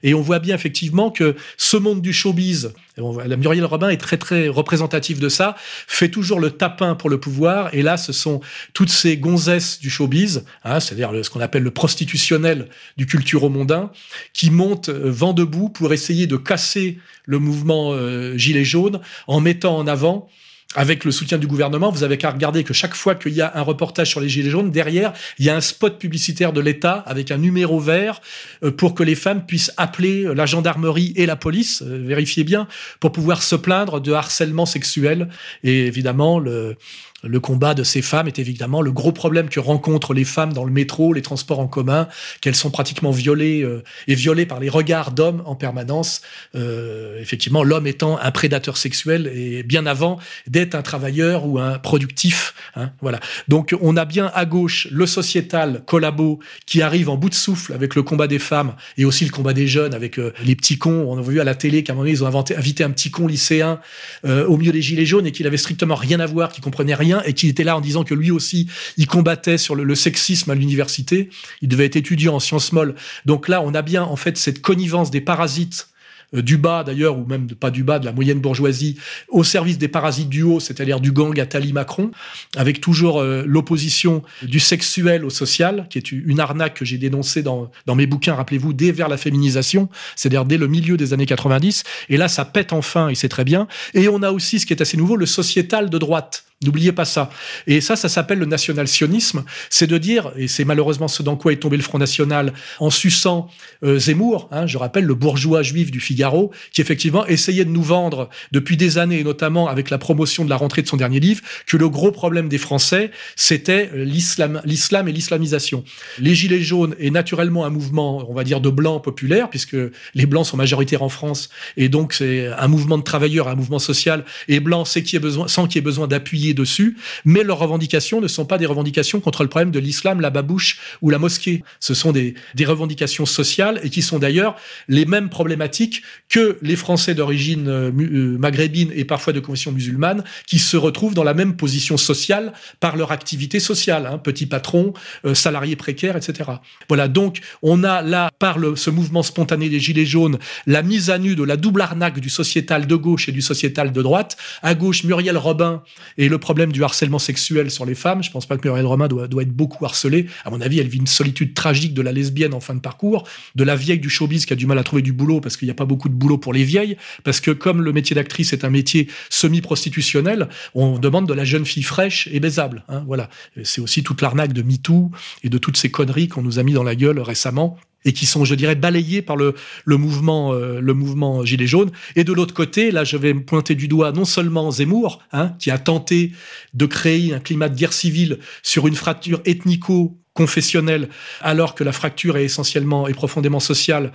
Et on voit bien effectivement que ce monde du showbiz, la Muriel Robin est très très représentative de ça, fait toujours le tapin pour le pouvoir. Et là, ce sont toutes ces gonzesses du showbiz, hein, c'est-à-dire ce qu'on appelle le prostitutionnel du culturo-mondain, qui montent euh, vent debout pour essayer de casser le mouvement euh, gilet jaune en mettant en avant avec le soutien du gouvernement, vous avez qu'à regarder que chaque fois qu'il y a un reportage sur les Gilets jaunes, derrière, il y a un spot publicitaire de l'État avec un numéro vert euh, pour que les femmes puissent appeler la gendarmerie et la police, euh, vérifiez bien, pour pouvoir se plaindre de harcèlement sexuel. Et évidemment, le, le combat de ces femmes est évidemment le gros problème que rencontrent les femmes dans le métro, les transports en commun, qu'elles sont pratiquement violées euh, et violées par les regards d'hommes en permanence. Euh, effectivement, l'homme étant un prédateur sexuel et bien avant d'être un travailleur ou un productif. Hein, voilà. Donc on a bien à gauche le sociétal collabo qui arrive en bout de souffle avec le combat des femmes et aussi le combat des jeunes avec euh, les petits cons. On a vu à la télé qu'à un moment ils ont invité un petit con lycéen au milieu des gilets jaunes et qu'il avait strictement rien à voir, qui comprenait rien et qui était là en disant que lui aussi, il combattait sur le, sexisme à l'université. Il devait être étudiant en sciences molles. Donc là, on a bien en fait cette connivence des parasites euh, du bas d'ailleurs, ou même pas du bas, de la moyenne bourgeoisie, au service des parasites du haut, c'est-à-dire du gang Attali Macron, avec toujours euh, l'opposition du sexuel au social, qui est une arnaque que j'ai dénoncée dans, dans mes bouquins, rappelez-vous, dès vers la féminisation, c'est-à-dire dès le milieu des années 90. Et là, ça pète enfin, et c'est très bien. Et on a aussi, ce qui est assez nouveau, le sociétal de droite N'oubliez pas ça. Et ça, ça s'appelle le national-sionisme. C'est de dire, et c'est malheureusement ce dans quoi est tombé le Front National, en suçant euh, Zemmour, hein, je rappelle le bourgeois juif du Figaro, qui effectivement essayait de nous vendre depuis des années, et notamment avec la promotion de la rentrée de son dernier livre, que le gros problème des Français, c'était euh, l'islam, l'islam et l'islamisation. Les Gilets jaunes est naturellement un mouvement, on va dire, de blancs populaires, puisque les blancs sont majoritaires en France, et donc c'est un mouvement de travailleurs, un mouvement social, et blanc, c'est qui besoin, sans qu'il y ait besoin d'appuyer dessus, mais leurs revendications ne sont pas des revendications contre le problème de l'islam, la babouche ou la mosquée. Ce sont des, des revendications sociales et qui sont d'ailleurs les mêmes problématiques que les Français d'origine euh, euh, maghrébine et parfois de confession musulmane qui se retrouvent dans la même position sociale par leur activité sociale, hein, petit patron, euh, salarié précaire, etc. Voilà, donc on a là, par le, ce mouvement spontané des Gilets jaunes, la mise à nu de la double arnaque du sociétal de gauche et du sociétal de droite. À gauche, Muriel Robin et le problème du harcèlement sexuel sur les femmes. Je pense pas que Muriel Romain doit, être beaucoup harcelée. À mon avis, elle vit une solitude tragique de la lesbienne en fin de parcours, de la vieille du showbiz qui a du mal à trouver du boulot parce qu'il n'y a pas beaucoup de boulot pour les vieilles, parce que comme le métier d'actrice est un métier semi-prostitutionnel, on demande de la jeune fille fraîche et baisable. Hein, voilà. C'est aussi toute l'arnaque de MeToo et de toutes ces conneries qu'on nous a mis dans la gueule récemment et qui sont, je dirais, balayés par le, le mouvement, euh, le mouvement gilet jaune. Et de l'autre côté, là, je vais pointer du doigt non seulement Zemmour, hein, qui a tenté de créer un climat de guerre civile sur une fracture ethnico confessionnel, alors que la fracture est essentiellement et profondément sociale.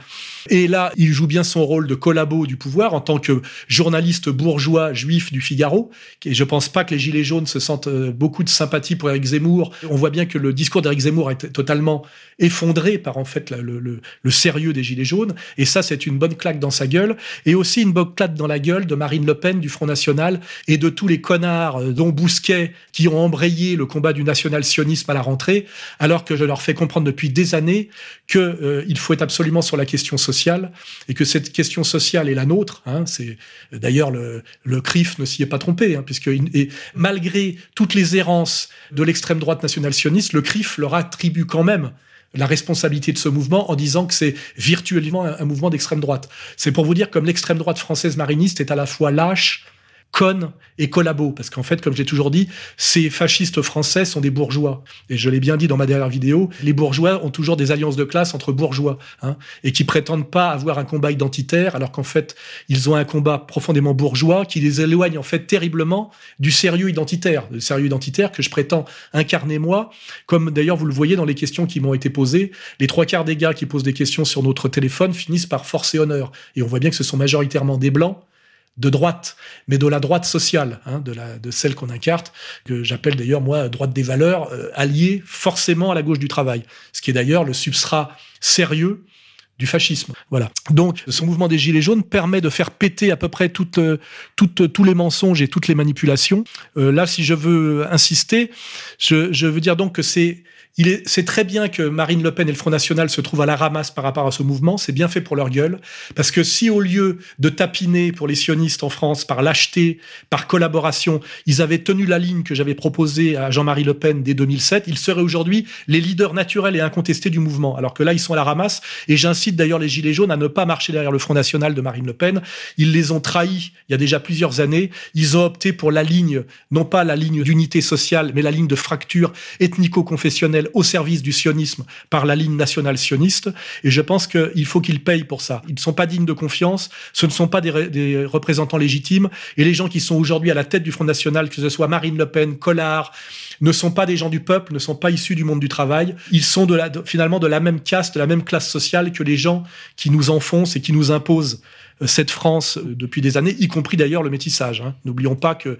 Et là, il joue bien son rôle de collabo du pouvoir en tant que journaliste bourgeois juif du Figaro. Et je pense pas que les Gilets jaunes se sentent euh, beaucoup de sympathie pour Eric Zemmour. On voit bien que le discours d'Eric Zemmour est totalement effondré par en fait le, le, le sérieux des Gilets jaunes. Et ça, c'est une bonne claque dans sa gueule. Et aussi une bonne claque dans la gueule de Marine Le Pen du Front National et de tous les connards, euh, dont Bousquet, qui ont embrayé le combat du national-sionisme à la rentrée alors que je leur fais comprendre depuis des années qu'il euh, faut être absolument sur la question sociale et que cette question sociale est la nôtre. Hein, c'est d'ailleurs le, le CRIF ne s'y est pas trompé, hein, puisque et malgré toutes les errances de l'extrême droite nationale sioniste, le CRIF leur attribue quand même la responsabilité de ce mouvement en disant que c'est virtuellement un, un mouvement d'extrême droite. C'est pour vous dire comme l'extrême droite française mariniste est à la fois lâche, conne et collabo. Parce qu'en fait, comme j'ai toujours dit, ces fascistes français sont des bourgeois. Et je l'ai bien dit dans ma dernière vidéo, les bourgeois ont toujours des alliances de classe entre bourgeois, hein, et qui prétendent pas avoir un combat identitaire, alors qu'en fait, ils ont un combat profondément bourgeois qui les éloigne en fait terriblement du sérieux identitaire, le sérieux identitaire que je prétends incarner moi, comme d'ailleurs vous le voyez dans les questions qui m'ont été posées. Les trois quarts des gars qui posent des questions sur notre téléphone finissent par force et honneur. Et on voit bien que ce sont majoritairement des blancs de droite, mais de la droite sociale, hein, de, la, de celle qu'on incarne, que j'appelle d'ailleurs moi droite des valeurs, euh, alliée forcément à la gauche du travail, ce qui est d'ailleurs le substrat sérieux du fascisme. Voilà. Donc, ce mouvement des Gilets jaunes permet de faire péter à peu près toutes, euh, tous les mensonges et toutes les manipulations. Euh, là, si je veux insister, je, je veux dire donc que c'est c'est très bien que Marine Le Pen et le Front National se trouvent à la ramasse par rapport à ce mouvement. C'est bien fait pour leur gueule. Parce que si au lieu de tapiner pour les sionistes en France par lâcheté, par collaboration, ils avaient tenu la ligne que j'avais proposée à Jean-Marie Le Pen dès 2007, ils seraient aujourd'hui les leaders naturels et incontestés du mouvement. Alors que là, ils sont à la ramasse. Et j'incite d'ailleurs les Gilets jaunes à ne pas marcher derrière le Front National de Marine Le Pen. Ils les ont trahis il y a déjà plusieurs années. Ils ont opté pour la ligne, non pas la ligne d'unité sociale, mais la ligne de fracture ethnico-confessionnelle au service du sionisme par la ligne nationale sioniste. Et je pense qu'il faut qu'ils payent pour ça. Ils ne sont pas dignes de confiance. Ce ne sont pas des, représentants légitimes. Et les gens qui sont aujourd'hui à la tête du Front National, que ce soit Marine Le Pen, Collard, ne sont pas des gens du peuple, ne sont pas issus du monde du travail. Ils sont finalement de la même caste, de la même classe sociale que les gens qui nous enfoncent et qui nous imposent cette France euh, depuis des années, y compris d'ailleurs le métissage. Hein. N'oublions pas que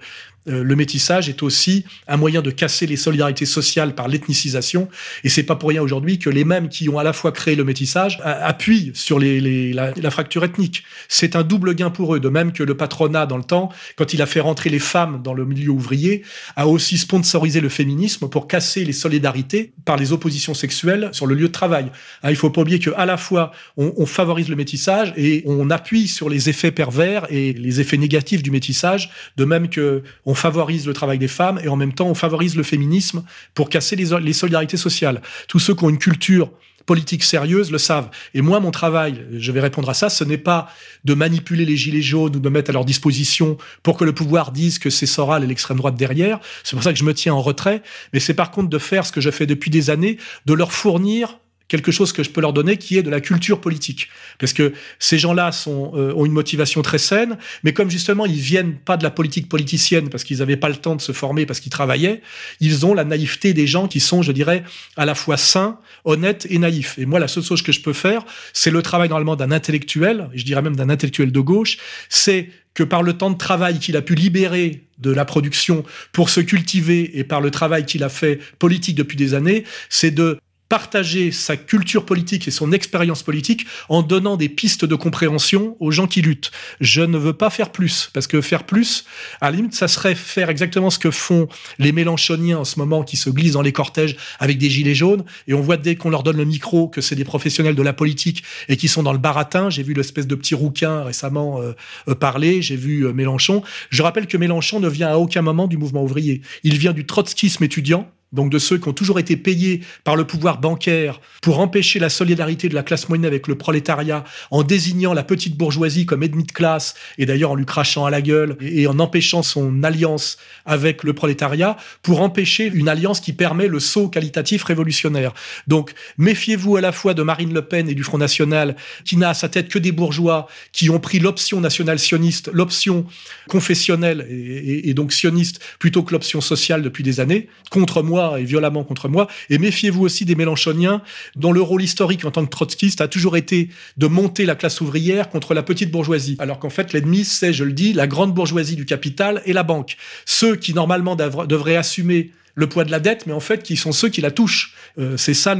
euh, le métissage est aussi un moyen de casser les solidarités sociales par l'ethnicisation. Et c'est pas pour rien aujourd'hui que les mêmes qui ont à la fois créé le métissage appuient sur la, fracture ethnique. C'est un double gain pour eux. De même que le patronat, dans le temps, quand il a fait rentrer les femmes dans le milieu ouvrier, a aussi sponsorisé le féminisme pour casser les solidarités par les oppositions sexuelles sur le lieu de travail. Hein, il faut pas oublier que à la fois on favorise le métissage et on appuie sur les effets pervers et les effets négatifs du métissage, de même que on favorise le travail des femmes et en même temps on favorise le féminisme pour casser les, les solidarités sociales. Tous ceux qui ont une culture politique sérieuse le savent. Et moi, mon travail, je vais répondre à ça, ce n'est pas de manipuler les gilets jaunes ou de mettre à leur disposition pour que le pouvoir dise que c'est Soral et l'extrême droite derrière. C'est pour ça que je me tiens en retrait. Mais c'est par contre de faire ce que je fais depuis des années, de leur fournir quelque chose que je peux leur donner qui est de la culture politique. Parce que ces gens-là sont, euh, ont une motivation très saine, mais comme justement ils viennent pas de la politique politicienne parce qu'ils n'avaient pas le temps de se former parce qu'ils travaillaient, ils ont la naïveté des gens qui sont, je dirais, à la fois sains, honnêtes et naïfs. Et moi, la seule chose que je peux faire, c'est le travail normalement d'un intellectuel, et je dirais même d'un intellectuel de gauche, c'est que par le temps de travail qu'il a pu libérer de la production pour se cultiver et par le travail qu'il a fait politique depuis des années, c'est de partager sa culture politique et son expérience politique en donnant des pistes de compréhension aux gens qui luttent. Je ne veux pas faire plus, parce que faire plus, à la limite, ça serait faire exactement ce que font les Mélenchoniens en ce moment qui se glissent dans les cortèges avec des gilets jaunes, et on voit dès qu'on leur donne le micro que c'est des professionnels de la politique et qui sont dans le baratin. J'ai vu l'espèce de petit rouquin récemment euh, euh parler, j'ai vu euh, Mélenchon. Je rappelle que Mélenchon ne vient à aucun moment du mouvement ouvrier. Il vient du trotskisme étudiant, donc de ceux qui ont toujours été payés par le pouvoir bancaire pour empêcher la solidarité de la classe moyenne avec le prolétariat, en désignant la petite bourgeoisie comme ennemi de classe, et d'ailleurs en lui crachant à la gueule, et en empêchant son alliance avec le prolétariat, pour empêcher une alliance qui permet le saut qualitatif révolutionnaire. Donc méfiez-vous à la fois de Marine Le Pen et du Front National, qui n'a à sa tête que des bourgeois, qui ont pris l'option nationale sioniste, l'option confessionnelle et, et donc sioniste, plutôt que l'option sociale depuis des années, contre moi et violemment contre moi. Et méfiez-vous aussi des Mélenchoniens, dont le rôle historique en tant que trotskiste a toujours été de monter la classe ouvrière contre la petite bourgeoisie. Alors qu'en fait, l'ennemi, c'est, je le dis, la grande bourgeoisie du capital et la banque. Ceux qui, normalement, devraient assumer le poids de la dette, mais en fait, qui sont ceux qui la touchent. Euh, c'est ça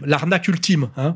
l'arnaque ultime. Hein.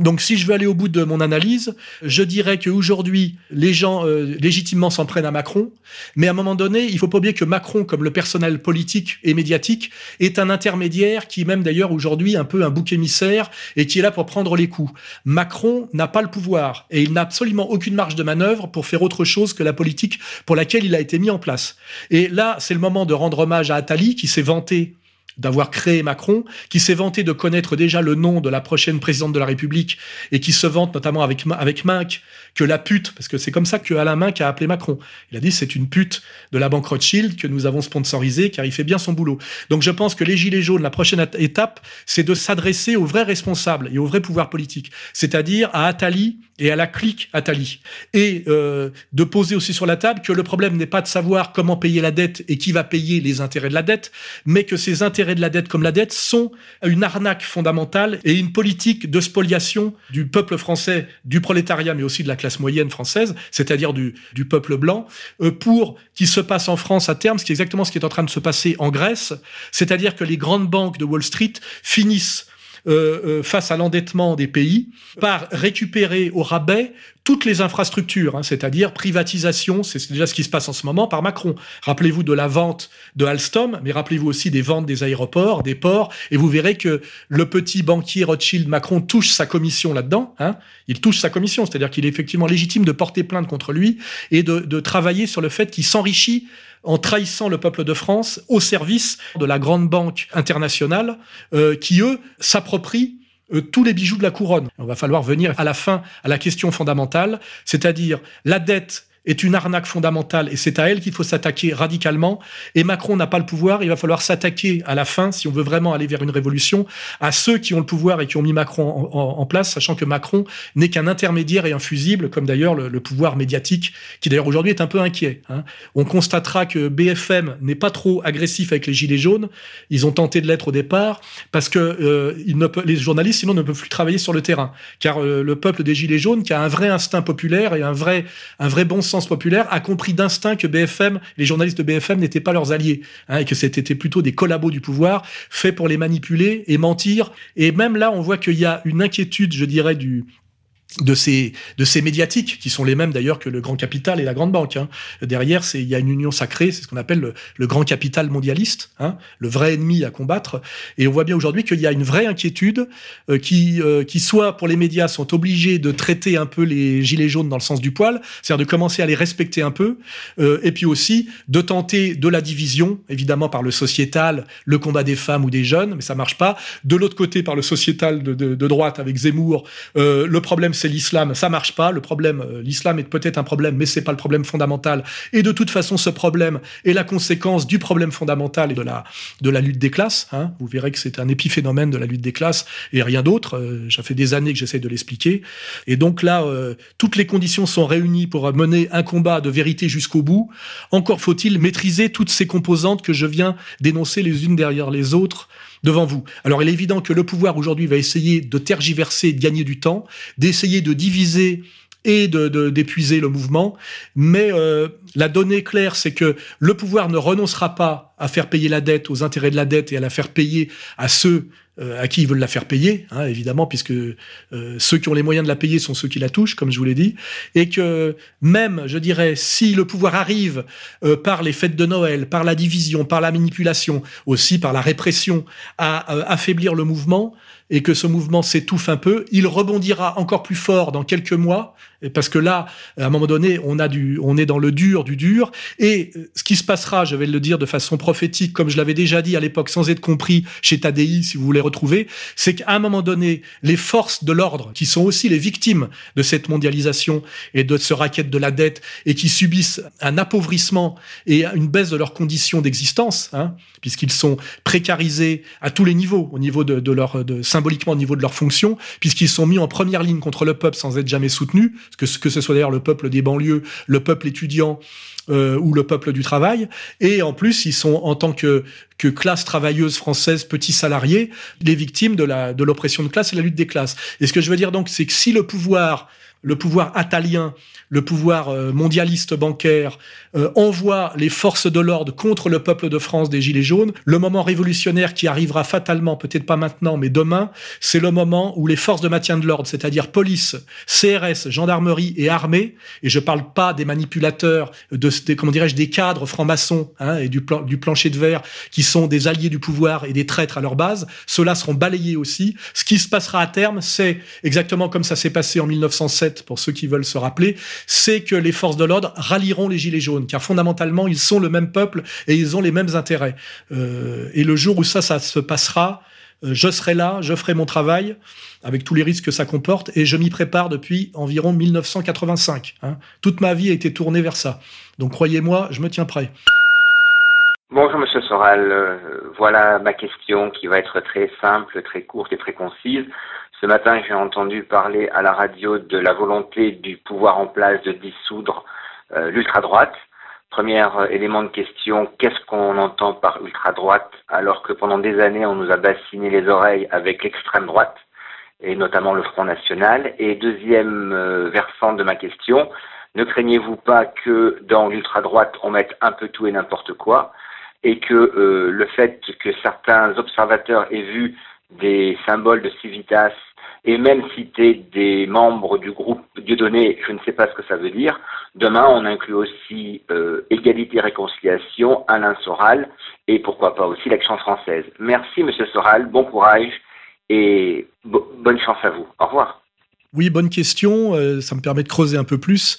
Donc si je veux aller au bout de mon analyse, je dirais qu'aujourd'hui, les gens euh, légitimement s'en prennent à Macron, mais à un moment donné, il faut pas oublier que Macron, comme le personnel politique et médiatique, est un intermédiaire qui est même d'ailleurs aujourd'hui un peu un bouc émissaire et qui est là pour prendre les coups. Macron n'a pas le pouvoir et il n'a absolument aucune marge de manœuvre pour faire autre chose que la politique pour laquelle il a été mis en place. Et là, c'est le moment de rendre hommage à Attali qui s'est vanté d'avoir créé Macron, qui s'est vanté de connaître déjà le nom de la prochaine présidente de la République et qui se vante notamment avec avec Minck que la pute, parce que c'est comme ça que Alain Minck a appelé Macron. Il a dit c'est une pute de la banque Rothschild que nous avons sponsorisée car il fait bien son boulot. Donc je pense que les gilets jaunes, la prochaine étape, c'est de s'adresser aux vrais responsables et aux vrais pouvoirs politiques, c'est-à-dire à Attali et à la clique Attali, et euh, de poser aussi sur la table que le problème n'est pas de savoir comment payer la dette et qui va payer les intérêts de la dette, mais que ces intérêts de la dette comme la dette sont une arnaque fondamentale et une politique de spoliation du peuple français, du prolétariat, mais aussi de la classe moyenne française, c'est-à-dire du, du peuple blanc, euh, pour qu'il se passe en France à terme, ce qui est exactement ce qui est en train de se passer en Grèce, c'est-à-dire que les grandes banques de Wall Street finissent euh, euh, face à l'endettement des pays par récupérer au rabais toutes les infrastructures, hein, c'est-à-dire privatisation, c'est déjà ce qui se passe en ce moment par Macron. Rappelez-vous de la vente de Alstom, mais rappelez-vous aussi des ventes des aéroports, des ports, et vous verrez que le petit banquier Rothschild Macron touche sa commission là-dedans. Hein, il touche sa commission, c'est-à-dire qu'il est effectivement légitime de porter plainte contre lui et de, de travailler sur le fait qu'il s'enrichit en trahissant le peuple de France au service de la grande banque internationale euh, qui, eux, s'approprient euh, tous les bijoux de la couronne. On va falloir venir à la fin à la question fondamentale, c'est-à-dire la dette est une arnaque fondamentale et c'est à elle qu'il faut s'attaquer radicalement. Et Macron n'a pas le pouvoir. Il va falloir s'attaquer à la fin, si on veut vraiment aller vers une révolution, à ceux qui ont le pouvoir et qui ont mis Macron en, place, sachant que Macron n'est qu'un intermédiaire et un fusible, comme d'ailleurs le, pouvoir médiatique, qui d'ailleurs aujourd'hui est un peu inquiet. Hein. On constatera que BFM n'est pas trop agressif avec les gilets jaunes. Ils ont tenté de l'être au départ parce que euh, les journalistes sinon ne peuvent plus travailler sur le terrain, car euh, le peuple des gilets jaunes, qui a un vrai instinct populaire et un vrai un vrai bon sens populaire a compris d'instinct que BFM, les journalistes de BFM n'étaient pas leurs alliés, hein, et que c'était plutôt des collabos du pouvoir, faits pour les manipuler et mentir. Et même là, on voit qu'il y a une inquiétude, je dirais, du, de ces de ces médiatiques qui sont les mêmes d'ailleurs que le grand capital et la grande banque. Hein. Derrière, c'est il y a une union sacrée, c'est ce qu'on appelle le, grand capital mondialiste, hein, le vrai ennemi à combattre. Et on voit bien aujourd'hui qu'il y a une vraie inquiétude euh, qui euh, qui soit pour les médias sont obligés de traiter un peu les gilets jaunes dans le sens du poil, c'est-à-dire de commencer à les respecter un peu, euh, et puis aussi de tenter de la division, évidemment par le sociétal, le combat des femmes ou des jeunes, mais ça marche pas. De l'autre côté, par le sociétal de, de, de droite avec Zemmour, le problème c'est l'islam, ça marche pas. Le problème, euh, l'islam est peut-être un problème, mais c'est pas le problème fondamental. Et de toute façon, ce problème est la conséquence du problème fondamental et de la de la lutte des classes. Hein. Vous verrez que c'est un épiphénomène de la lutte des classes et rien d'autre. Euh, ça fait des années que j'essaie de l'expliquer. Et donc là, euh, toutes les conditions sont réunies pour mener un combat de vérité jusqu'au bout. Encore faut-il maîtriser toutes ces composantes que je viens d'énoncer les unes derrière les autres devant vous. Alors il est évident que le pouvoir aujourd'hui va essayer de tergiverser, de gagner du temps, d'essayer de diviser et de d'épuiser le mouvement. Mais euh, la donnée claire, c'est que le pouvoir ne renoncera pas à faire payer la dette, aux intérêts de la dette et à la faire payer à ceux euh, à qui ils veulent la faire payer, hein, évidemment, puisque euh, ceux qui ont les moyens de la payer sont ceux qui la touchent, comme je vous l'ai dit, et que même, je dirais, si le pouvoir arrive euh, par les fêtes de Noël, par la division, par la manipulation, aussi par la répression, à affaiblir le mouvement, et que ce mouvement s'étouffe un peu, il rebondira encore plus fort dans quelques mois, parce que là, à un moment donné, on a du, on est dans le dur du dur, et ce qui se passera, je vais le dire de façon prophétique, comme je l'avais déjà dit à l'époque, sans être compris chez Tadei, si vous voulez retrouver, c'est qu'à un moment donné, les forces de l'ordre, qui sont aussi les victimes de cette mondialisation et de ce racket de la dette, et qui subissent un appauvrissement et une baisse de leurs conditions d'existence, hein, puisqu'ils sont précarisés à tous les niveaux, au niveau de, leur de symboliquement au niveau de leur fonction, puisqu'ils sont mis en première ligne contre le peuple sans être jamais soutenus, que ce soit d'ailleurs le peuple des banlieues, le peuple étudiant, euh, ou le peuple du travail. Et en plus, ils sont en tant que, que classe travailleuse française, petits salariés, les victimes de de l'oppression de classe et la lutte des classes. Et ce que je veux dire donc, c'est que si le pouvoir le pouvoir italien, le pouvoir euh, mondialiste bancaire euh, envoie les forces de l'ordre contre le peuple de France des Gilets jaunes, le moment révolutionnaire qui arrivera fatalement, peut-être pas maintenant, mais demain, c'est le moment où les forces de maintien de l'ordre, c'est-à-dire police, CRS, gendarmerie et armée, et je parle pas des manipulateurs, de, comment dirais-je, des cadres francs-maçons hein, et du, du plancher de verre, qui sont des alliés du pouvoir et des traîtres à leur base, ceux-là seront balayés aussi. Ce qui se passera à terme, c'est exactement comme ça s'est passé en 1907 2007, pour ceux qui veulent se rappeler, c'est que les forces de l'ordre rallieront les Gilets jaunes, car fondamentalement, ils sont le même peuple et ils ont les mêmes intérêts. Euh, et le jour où ça, ça se passera, euh, je serai là, je ferai mon travail, avec tous les risques que ça comporte, et je m'y prépare depuis environ 1985. Hein. Toute ma vie a été tournée vers ça. Donc croyez-moi, je me tiens prêt. Bonjour Monsieur Soral, euh, voilà ma question qui va être très simple, très courte et très concise. Ce matin, j'ai entendu parler à la radio de la volonté du pouvoir en place de dissoudre euh, l'ultra-droite. Premier euh, élément de question, qu'est-ce qu'on entend par ultra-droite alors que pendant des années, on nous a bassiné les oreilles avec l'extrême droite et notamment le Front National Et deuxième versant de ma question, ne craignez-vous pas que dans l'ultra-droite, on mette un peu tout et n'importe quoi et que euh, le fait que certains observateurs aient vu des symboles de civitas et même cité des membres du groupe Dieudonné, je ne sais pas ce que ça veut dire. Demain, on inclut aussi euh, Égalité et Réconciliation, Alain Soral et pourquoi pas aussi l'Action française. Merci Monsieur Soral, bon courage et bonne chance à vous. Au revoir. Oui, bonne question. Euh, ça me permet de creuser un peu plus.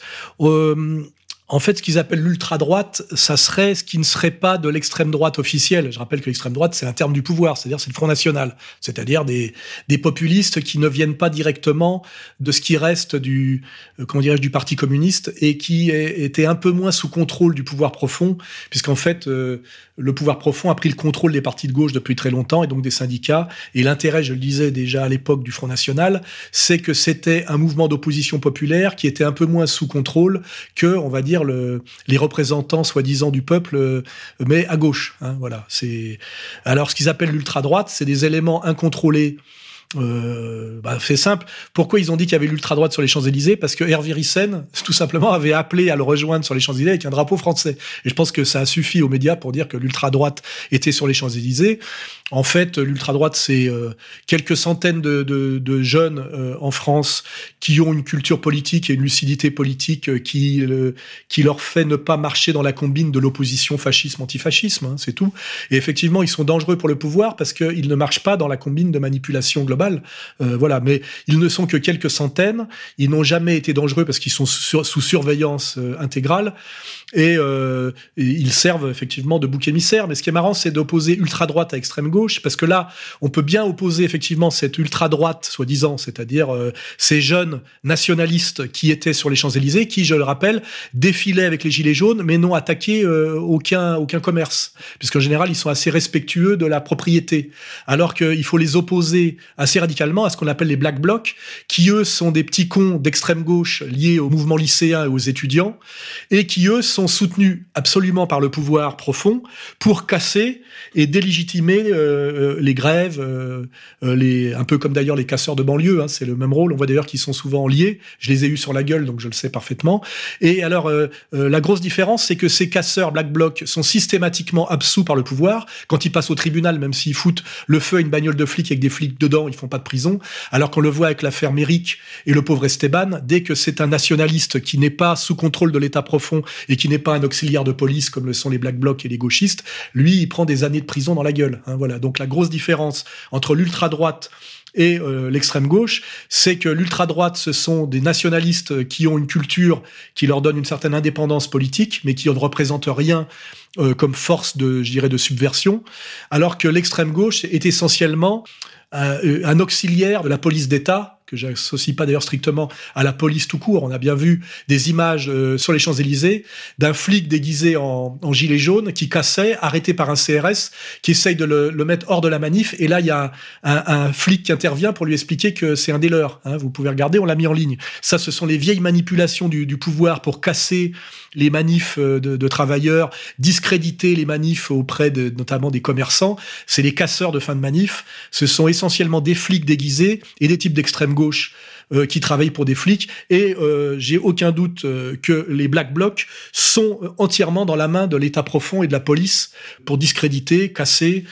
En fait, ce qu'ils appellent l'ultra-droite, ça serait ce qui ne serait pas de l'extrême droite officielle. Je rappelle que l'extrême droite, c'est un terme du pouvoir, c'est-à-dire c'est le Front National, c'est-à-dire des, des populistes qui ne viennent pas directement de ce qui reste du, euh, comment dirais-je, du Parti communiste et qui étaient un peu moins sous contrôle du pouvoir profond, puisqu'en fait, euh, le pouvoir profond a pris le contrôle des partis de gauche depuis très longtemps et donc des syndicats. Et l'intérêt, je le disais déjà à l'époque du Front National, c'est que c'était un mouvement d'opposition populaire qui était un peu moins sous contrôle que, on va dire, le, les représentants soi-disant du peuple, euh, mais à gauche. Hein, voilà. C'est alors ce qu'ils appellent l'ultra droite, c'est des éléments incontrôlés euh, bah, c'est simple. Pourquoi ils ont dit qu'il y avait l'ultra droite sur les Champs Élysées Parce que Hervé Ryssen, tout simplement, avait appelé à le rejoindre sur les Champs Élysées avec un drapeau français. Et je pense que ça a suffi aux médias pour dire que l'ultra droite était sur les Champs Élysées. En fait, l'ultra-droite, c'est euh, quelques centaines de, jeunes euh, en France qui ont une culture politique et une lucidité politique euh, qui, qui leur fait ne pas marcher dans la combine de l'opposition fascisme-antifascisme, hein, c'est tout. Et effectivement, ils sont dangereux pour le pouvoir parce qu'ils ne marchent pas dans la combine de manipulation globale. Voilà, mais ils ne sont que quelques centaines. Ils n'ont jamais été dangereux parce qu'ils sont sous surveillance intégrale. Et, et, ils servent effectivement de bouc émissaire. Mais ce qui est marrant, c'est d'opposer ultra-droite à extrême gauche, parce que là, on peut bien opposer effectivement cette ultra-droite, soi-disant, c'est-à-dire euh, ces jeunes nationalistes qui étaient sur les Champs-Élysées, qui, je le rappelle, défilaient avec les gilets jaunes, mais n'ont attaqué euh, aucun, aucun commerce, puisqu'en général, ils sont assez respectueux de la propriété, alors qu'il faut les opposer assez radicalement à ce qu'on appelle les Black Blocs, qui, eux, sont des petits cons d'extrême gauche liés au mouvement lycéen et aux étudiants, et qui, eux, sont soutenus absolument par le pouvoir profond pour casser et délégitimer euh, euh, les grèves, euh, les, un peu comme d'ailleurs les casseurs de banlieue, hein, c'est le même rôle. On voit d'ailleurs qu'ils sont souvent liés. Je les ai eus sur la gueule, donc je le sais parfaitement. Et alors, la grosse différence, c'est que ces casseurs Black Bloc sont systématiquement absous par le pouvoir. Quand ils passent au tribunal, même s'ils foutent le feu à une bagnole de flic avec des flics dedans, font pas de prison. Alors qu'on le voit avec l'affaire Méric et le pauvre Esteban, dès que c'est un nationaliste qui n'est pas sous contrôle de l'État profond et qui n'est pas un auxiliaire de police comme le sont les Black Blocs et les gauchistes, lui, il prend des années de prison dans la gueule. Hein, voilà. Donc la grosse différence entre l'ultra droite et euh, l'extrême gauche, c'est que l'ultra droite, ce sont des nationalistes qui ont une culture qui leur donne une certaine indépendance politique, mais qui ne représentent rien euh, comme force de, je dirais, de subversion, alors que l'extrême gauche est essentiellement euh, un auxiliaire de la police d'État que j'associe pas d'ailleurs strictement à la police tout court. On a bien vu des images euh, sur les Champs-Élysées d'un flic déguisé en, gilet jaune qui cassait, arrêté par un CRS, qui essaye de le, mettre hors de la manif. Et là, il y a un, flic qui intervient pour lui expliquer que c'est un des leurs. Hein. Vous pouvez regarder, on l'a mis en ligne. Ça, ce sont les vieilles manipulations du, pouvoir pour casser les manifs euh, de, travailleurs, discréditer les manifs auprès de, notamment des commerçants. C'est les casseurs de fin de manif. Ce sont essentiellement des flics déguisés et des types d'extrême gauche euh, qui travaillent pour des flics. Et euh, j'ai aucun doute euh, que les Black Blocs sont entièrement dans la main de l'État profond et de la police pour discréditer, casser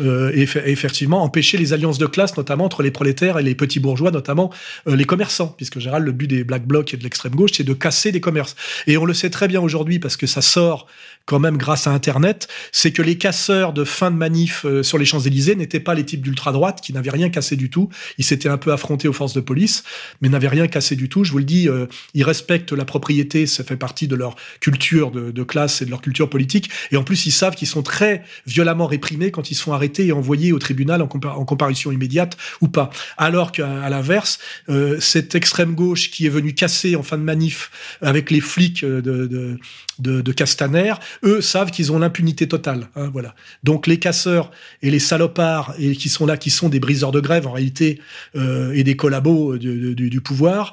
euh, et, effectivement empêcher les alliances de classe, notamment entre les prolétaires et les petits bourgeois, notamment euh, les commerçants, puisque général le but des black blocs et de l'extrême gauche, c'est de casser des commerces. Et on le sait très bien aujourd'hui parce que ça sort quand même grâce à Internet, c'est que les casseurs de fin de manif euh, sur les Champs-Élysées n'étaient pas les types d'ultra-droite qui n'avaient rien cassé du tout. Ils s'étaient un peu affrontés aux forces de police, mais n'avaient rien cassé du tout. Je vous le dis, euh, ils respectent la propriété, ça fait partie de leur culture de, de, classe et de leur culture politique. Et en plus, ils savent qu'ils sont très violemment réprimés quand ils sont arrêtés et envoyés au tribunal en, comparution immédiate ou pas. Alors qu'à l'inverse, euh, cette extrême gauche qui est venue casser en fin de manif avec les flics de, de, de, de Castaner, eux savent qu'ils ont l'impunité totale. Hein, voilà. Donc les casseurs et les salopards et qui sont là, qui sont des briseurs de grève en réalité euh, et des collabos du, du, du pouvoir,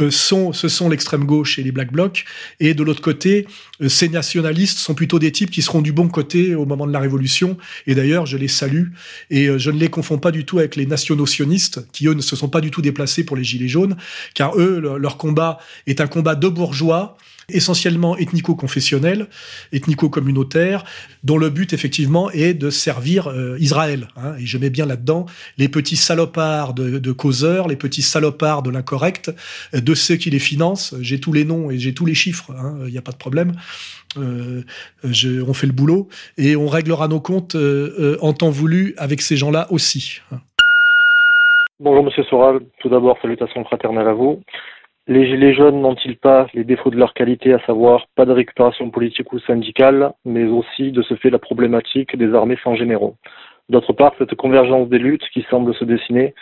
euh, sont, ce sont l'extrême gauche et les black blocs. Et de l'autre côté, euh, ces nationalistes sont plutôt des types qui seront du bon côté au moment de la révolution. Et d'ailleurs, je les salue et euh, je ne les confonds pas du tout avec les nationaux sionistes qui eux ne se sont pas du tout déplacés pour les gilets jaunes, car eux, leur combat est un combat de bourgeois essentiellement ethnico-confessionnel, ethnico-communautaire, dont le but effectivement est de servir euh, Israël. Hein, et je mets bien là-dedans les petits salopards de, causeurs, les petits salopards de l'incorrect, euh, de ceux qui les financent. J'ai tous les noms et j'ai tous les chiffres, il hein, n'y a pas de problème. Euh, on fait le boulot et on réglera nos comptes en temps voulu avec ces gens-là aussi. Hein. Bonjour Monsieur Soral, tout d'abord salutations fraternelles à vous. Les jaunes n'ont-ils pas les défauts de leur qualité, à savoir pas de récupération politique ou syndicale, mais aussi de ce fait la problématique des armées sans généraux? D'autre part, cette convergence des luttes qui semble se dessiner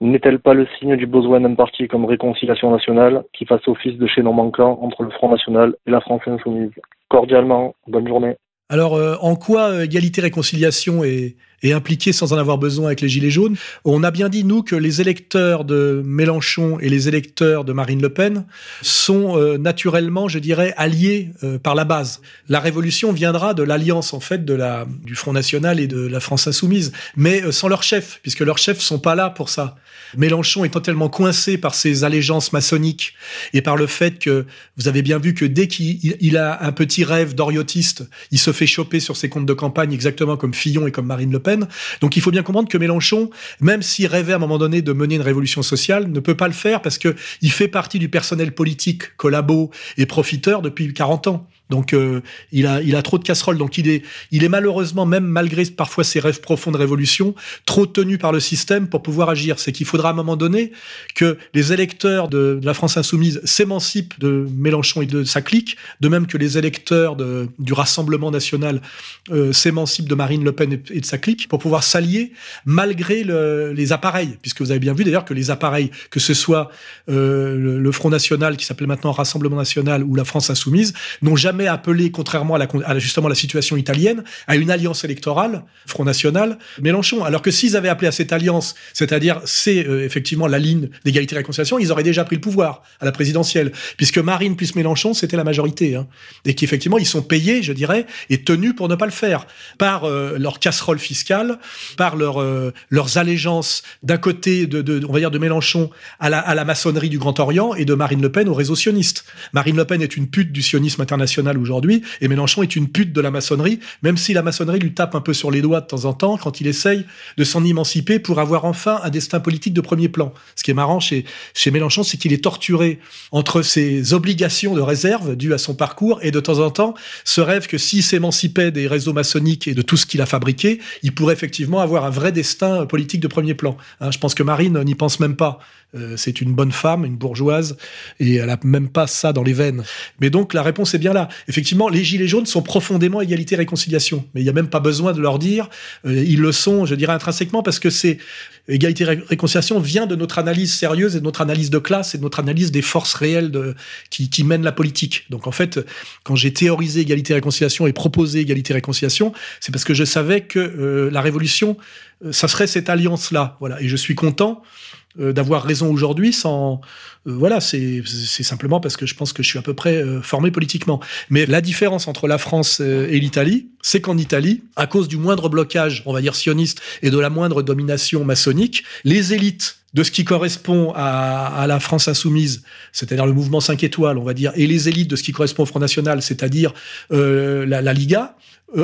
n'est-elle pas le signe du besoin d'un parti comme Réconciliation nationale qui fasse office de chaînon manquant entre le Front national et la France insoumise? Cordialement, bonne journée. Alors, euh, en quoi euh, égalité-réconciliation est, est impliquée sans en avoir besoin avec les Gilets jaunes? On a bien dit, nous, que les électeurs de Mélenchon et les électeurs de Marine Le Pen sont euh, naturellement, je dirais, alliés euh, par la base. La révolution viendra de l'alliance, en fait, de la, du Front National et de la France Insoumise, mais euh, sans leur chef, puisque leurs chefs sont pas là pour ça. Mélenchon est totalement coincé par ses allégeances maçonniques et par le fait que vous avez bien vu que dès qu'il il a un petit rêve d'oriotiste, il se fait choper sur ses comptes de campagne exactement comme Fillon et comme Marine Le Pen. Donc il faut bien comprendre que Mélenchon, même s'il rêvait à un moment donné de mener une révolution sociale, ne peut pas le faire parce que il fait partie du personnel politique collabo et profiteur depuis 40 ans. Donc euh, il a trop de casseroles. Donc il est malheureusement même malgré parfois ses rêves profonds de révolution trop tenu par le système pour pouvoir agir. C'est qu'il faudra à un moment donné que les électeurs de, la France insoumise s'émancipent de Mélenchon et de sa clique, de même que les électeurs du Rassemblement national euh, s'émancipent de Marine Le Pen et, de sa clique pour pouvoir s'allier malgré le, les appareils, puisque vous avez bien vu d'ailleurs que les appareils, que ce soit euh, le Front national qui s'appelle maintenant Rassemblement national ou la France insoumise, n'ont jamais appelé, contrairement à, la, justement la situation italienne, à une alliance électorale, Front National, Mélenchon. Alors que s'ils avaient appelé à cette alliance, c'est-à-dire c'est euh, effectivement la ligne d'égalité et réconciliation, ils auraient déjà pris le pouvoir à la présidentielle, puisque Marine plus Mélenchon, c'était la majorité, hein, et qu'effectivement ils sont payés, je dirais, et tenus pour ne pas le faire par euh, leur casserole fiscale, par leur, euh, leurs allégeances d'un côté de, on va dire de Mélenchon à la, à la maçonnerie du Grand Orient et de Marine Le Pen au réseau sioniste. Marine Le Pen est une pute du sionisme international aujourd'hui, et Mélenchon est une pute de la maçonnerie, même si la maçonnerie lui tape un peu sur les doigts de temps en temps quand il essaye de s'en émanciper pour avoir enfin un destin politique de premier plan. Ce qui est marrant chez, Mélenchon, c'est qu'il est torturé entre ses obligations de réserve dues à son parcours et de temps en temps ce rêve que s'il s'émancipait des réseaux maçonniques et de tout ce qu'il a fabriqué, il pourrait effectivement avoir un vrai destin politique de premier plan. Hein, je pense que Marine n'y pense même pas. Euh, c'est une bonne femme, une bourgeoise, et elle a même pas ça dans les veines. Mais donc la réponse est bien là. Effectivement, les gilets jaunes sont profondément égalité réconciliation, mais il n'y a même pas besoin de leur dire. Euh, ils le sont, je dirais intrinsèquement, parce que c'est égalité réconciliation vient de notre analyse sérieuse et de notre analyse de classe et de notre analyse des forces réelles qui, mènent la politique. Donc en fait, quand j'ai théorisé égalité réconciliation et proposé égalité réconciliation, c'est parce que je savais que euh, la révolution, ça serait cette alliance là. Voilà, et je suis content euh, d'avoir raison aujourd'hui sans euh, voilà c'est simplement parce que je pense que je suis à peu près euh, formé politiquement. Mais la différence entre la France et l'Italie c'est qu'en Italie à cause du moindre blocage on va dire sioniste et de la moindre domination maçonnique les élites de ce qui correspond à, la France insoumise, c'est-à-dire le mouvement 5 étoiles, on va dire, et les élites de ce qui correspond au Front National, c'est-à-dire la, Liga,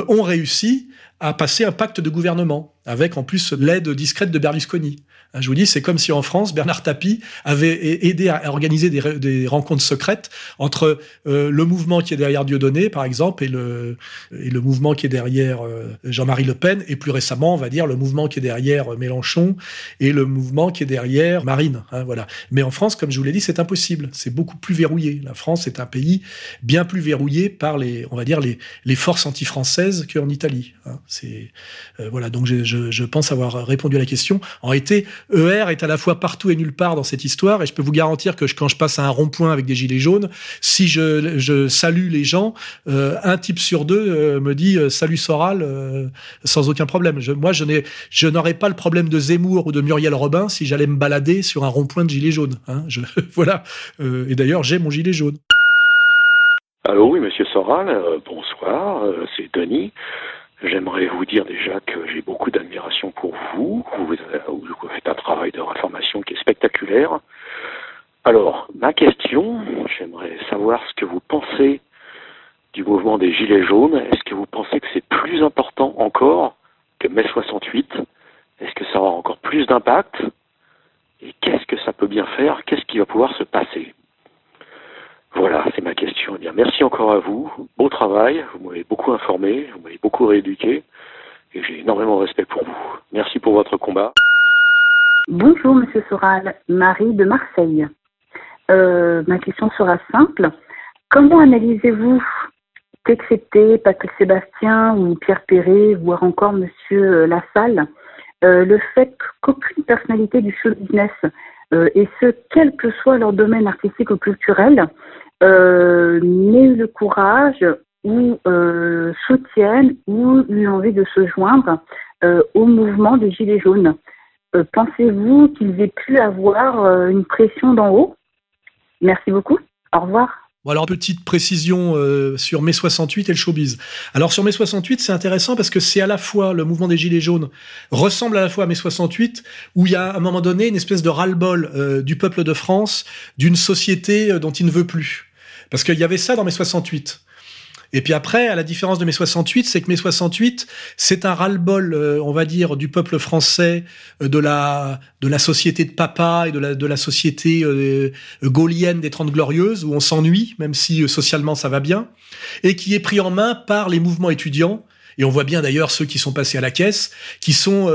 ont réussi à passer un pacte de gouvernement, avec en plus l'aide discrète de Berlusconi. Hein, je vous dis, c'est comme si en France, Bernard Tapie avait aidé à organiser des, rencontres secrètes entre euh, le mouvement qui est derrière Dieudonné, par exemple, et le, mouvement qui est derrière euh, Jean-Marie Le Pen, et plus récemment, on va dire, le mouvement qui est derrière Mélenchon et le mouvement qui est derrière Marine. Hein, voilà. Mais en France, comme je vous l'ai dit, c'est impossible. C'est beaucoup plus verrouillé. La France est un pays bien plus verrouillé par les, on va dire, les, les forces anti-françaises qu'en Italie. Hein. C'est euh, voilà. Donc je, pense avoir répondu à la question. En réalité, ER est à la fois partout et nulle part dans cette histoire, et je peux vous garantir que quand je passe à un rond-point avec des gilets jaunes, si je, je salue les gens, euh, un type sur deux euh, me dit salut Soral sans aucun problème. Moi, je n'ai, je n'aurais pas le problème de Zemmour ou de Muriel Robin si j'allais me balader sur un rond-point de gilets jaunes. Hein, voilà. et d'ailleurs, j'ai mon gilet jaune. Allô, oui, Monsieur Soral. bonsoir. c'est Denis. J'aimerais vous dire déjà que j'ai beaucoup d'admiration pour vous. Vous, faites un travail de réformation qui est spectaculaire. Alors, ma question, j'aimerais savoir ce que vous pensez du mouvement des Gilets jaunes. Est-ce que vous pensez que c'est plus important encore que mai 68 Est-ce que ça aura encore plus d'impact? Et qu'est-ce que ça peut bien faire? Qu'est-ce qui va pouvoir se passer? Voilà, c'est ma question. Eh bien, merci encore à vous. Beau travail. Vous m'avez beaucoup informé, beaucoup rééduqué. Et j'ai énormément de respect pour vous. Merci pour votre combat. Bonjour, Monsieur Soral. Marie de Marseille. Euh, ma question sera simple. Comment analysez-vous qu'excepté Patrick Sébastien ou Pierre Perret, voire encore Monsieur Lassalle, euh, le fait qu'aucune personnalité du show business, euh, et ce, quel que soit leur domaine artistique ou culturel, euh, n'aient eu le courage ou euh, soutiennent ou eu envie de se joindre euh, au mouvement des Gilets jaunes. Euh, pensez-vous qu'ils aient pu avoir une pression d'en haut? Merci beaucoup. Au revoir. Bon alors petite précision sur mai 68 et le showbiz. Alors sur mai 68 c'est intéressant parce que c'est à la fois le mouvement des gilets jaunes ressemble à la fois à mai 68 où il y a à un moment donné une espèce de ras-le-bol du peuple de France d'une société dont il ne veut plus. Parce qu'il y avait ça dans mes 68. Et puis après, à la différence de mai 68, c'est que mai 68, c'est un ras-le-bol, euh, on va dire, du peuple français, euh, de la de la société de papa et de la de la société euh, gaulienne des Trente Glorieuses où on s'ennuie, même si socialement ça va bien, et qui est pris en main par les mouvements étudiants. Et on voit bien d'ailleurs ceux qui sont passés à la caisse, qui sont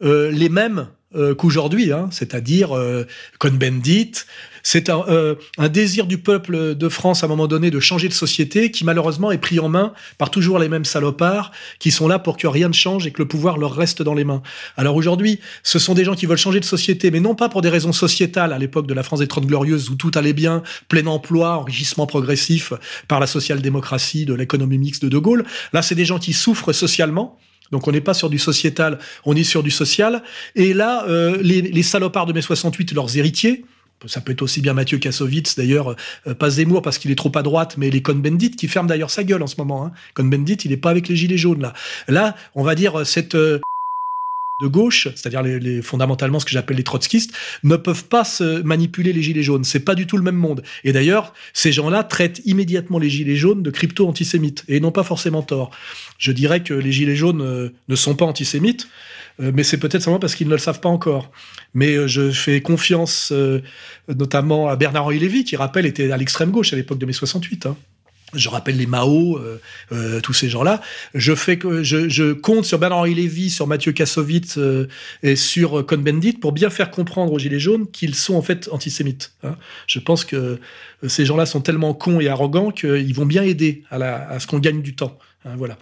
les mêmes qu'aujourd'hui, hein, c'est-à-dire Cohn-Bendit, c'est euh, un, désir du peuple de France à un moment donné de changer de société qui malheureusement est pris en main par toujours les mêmes salopards qui sont là pour que rien ne change et que le pouvoir leur reste dans les mains. Alors aujourd'hui, ce sont des gens qui veulent changer de société, mais non pas pour des raisons sociétales à l'époque de la France des Trente Glorieuses où tout allait bien, plein emploi, enrichissement progressif par la social-démocratie, de l'économie mixte de De Gaulle. Là, c'est des gens qui souffrent socialement. Donc on n'est pas sur du sociétal, on est sur du social. Et là, euh, les, les salopards de mai 68, leurs héritiers, ça peut être aussi bien Mathieu Kassovitz, d'ailleurs, euh, pas Zemmour parce qu'il est trop à droite, mais les Cohn-Bendit qui ferment d'ailleurs sa gueule en ce moment. Hein. Cohn-Bendit, il n'est pas avec les gilets jaunes là. Là, on va dire euh, cette euh, de gauche, c'est-à-dire les, fondamentalement ce que j'appelle les trotskistes, ne peuvent pas se manipuler les gilets jaunes. C'est pas du tout le même monde. Et d'ailleurs, ces gens-là traitent immédiatement les gilets jaunes de crypto-antisémites et n'ont pas forcément tort. Je dirais que les gilets jaunes ne sont pas antisémites. Euh, mais c'est peut-être simplement parce qu'ils ne le savent pas encore. Mais euh, je fais confiance euh, notamment à Bernard-Henri Lévy, qui, rappelle, était à l'extrême gauche à l'époque de mai 68. Hein. Je rappelle les Mao, tous ces gens-là. Je fais je, je, compte sur Bernard-Henri Lévy, sur Mathieu Kassovitz et sur Cohn-Bendit pour bien faire comprendre aux Gilets jaunes qu'ils sont en fait antisémites. Hein. Je pense que ces gens-là sont tellement cons et arrogants qu'ils vont bien aider à, la, à ce qu'on gagne du temps. Hein, voilà.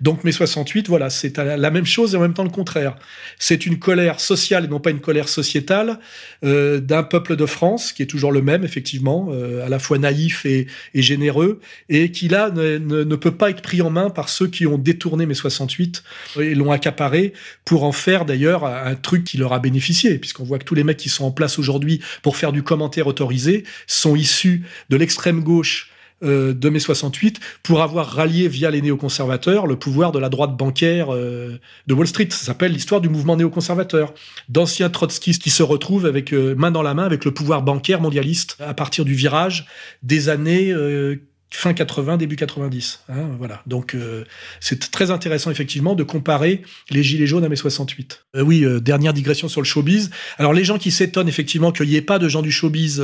Donc mai 68, voilà, c'est la même chose et en même temps le contraire. C'est une colère sociale et non pas une colère sociétale euh, d'un peuple de France qui est toujours le même, effectivement, euh, à la fois naïf et, généreux, et qui là ne, peut pas être pris en main par ceux qui ont détourné mai 68 et l'ont accaparé pour en faire d'ailleurs un truc qui leur a bénéficié, puisqu'on voit que tous les mecs qui sont en place aujourd'hui pour faire du commentaire autorisé sont issus de l'extrême gauche euh, de mai 68 pour avoir rallié via les néoconservateurs le pouvoir de la droite bancaire euh, de Wall Street. Ça s'appelle l'histoire du mouvement néoconservateur. D'anciens trotskistes qui se retrouvent avec euh, main dans la main avec le pouvoir bancaire mondialiste à partir du virage des années fin 80, début 90. Hein, voilà. Donc euh, c'est très intéressant effectivement de comparer les gilets jaunes à mai 68. Euh, oui, euh, dernière digression sur le showbiz. Alors les gens qui s'étonnent effectivement qu'il n'y ait pas de gens du showbiz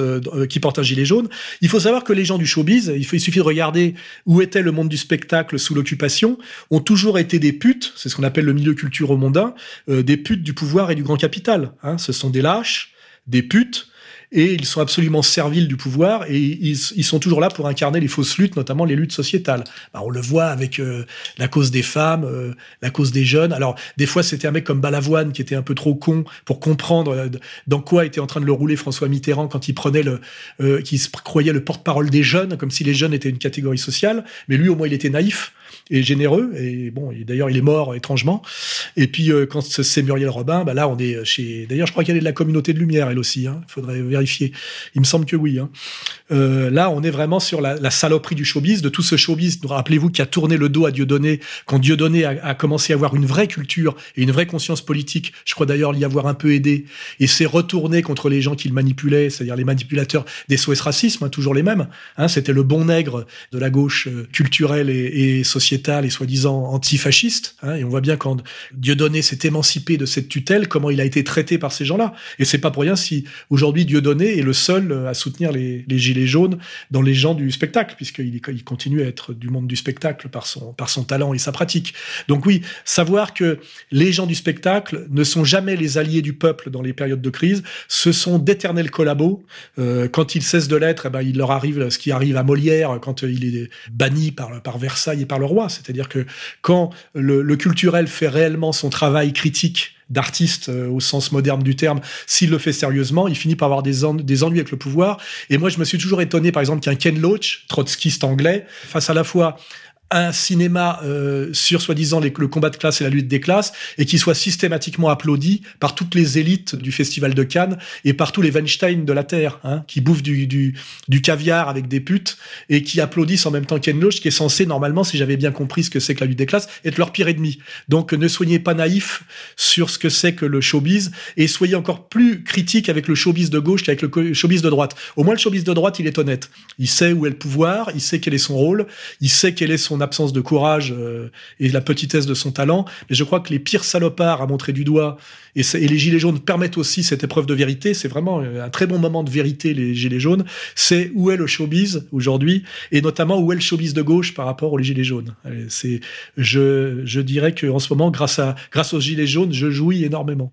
qui portent un gilet jaune, il faut savoir que les gens du showbiz, il, il suffit de regarder où était le monde du spectacle sous l'occupation, ont toujours été des putes, c'est ce qu'on appelle le milieu culturel mondain, des putes du pouvoir et du grand capital. Hein. Ce sont des lâches, des putes et ils sont absolument serviles du pouvoir et ils, sont toujours là pour incarner les fausses luttes, notamment les luttes sociétales. Bah, on le voit avec euh, la cause des femmes, euh, la cause des jeunes. Alors des fois c'était un mec comme Balavoine qui était un peu trop con pour comprendre euh, dans quoi était en train de le rouler François Mitterrand quand il prenait le, qui se croyait le porte-parole des jeunes, comme si les jeunes étaient une catégorie sociale. Mais lui au moins il était naïf et généreux. Et bon, d'ailleurs, il est mort étrangement. Et puis, euh, quand c'est Muriel Robin, bah là, on est chez. D'ailleurs, je crois qu'elle est de la communauté de lumière, elle aussi. Il hein. faudrait vérifier. Il me semble que oui. Hein. Euh, là, on est vraiment sur la, saloperie du showbiz, de tout ce showbiz. Rappelez-vous qui a tourné le dos à Dieudonné quand Dieudonné a, a commencé à avoir une vraie culture et une vraie conscience politique. Je crois d'ailleurs l'y avoir un peu aidé. Et s'est retourné contre les gens qu'il manipulait, c'est-à-dire les manipulateurs des SOS Racisme, hein, toujours les mêmes. C'était le bon nègre de la gauche euh, culturelle et, et sociale et soi-disant antifasciste. Hein, et on voit bien quand Dieudonné s'est émancipé de cette tutelle, comment il a été traité par ces gens-là. Et c'est pas pour rien si aujourd'hui Dieudonné est le seul à soutenir les, gilets jaunes dans les gens du spectacle, puisqu'il il continue à être du monde du spectacle par son, par son talent et sa pratique. Donc oui, savoir que les gens du spectacle ne sont jamais les alliés du peuple dans les périodes de crise, ce sont d'éternels collabos. Euh, quand ils cessent de l'être, eh ben, il leur arrive ce qui arrive à Molière quand il est banni par, par Versailles et par le roi. C'est-à-dire que quand le, culturel fait réellement son travail critique d'artiste euh, au sens moderne du terme, s'il le fait sérieusement, il finit par avoir des, des ennuis avec le pouvoir. Et moi, je me suis toujours étonné, par exemple, qu'un Ken Loach, trotskiste anglais, face à la fois un cinéma euh, sur soi-disant le combat de classe et la lutte des classes et qui soit systématiquement applaudi par toutes les élites du festival de Cannes et par tous les Weinstein de la terre hein, qui bouffent du, du, du, caviar avec des putes et qui applaudissent en même temps Ken Loach qui est censé normalement si j'avais bien compris ce que c'est que la lutte des classes être leur pire ennemi. Donc ne soyez pas naïfs sur ce que c'est que le showbiz et soyez encore plus critiques avec le showbiz de gauche qu'avec le showbiz de droite. Au moins le showbiz de droite il est honnête. Il sait où est le pouvoir il sait quel est son rôle il sait quel est son absence de courage euh, et la petitesse de son talent. Mais je crois que les pires salopards à montrer du doigt et, les gilets jaunes permettent aussi cette épreuve de vérité. C'est vraiment un très bon moment de vérité, les gilets jaunes. C'est où est le showbiz aujourd'hui et notamment où est le showbiz de gauche par rapport aux gilets jaunes. C'est, je, je dirais que en ce moment, grâce à, grâce aux gilets jaunes, je jouis énormément.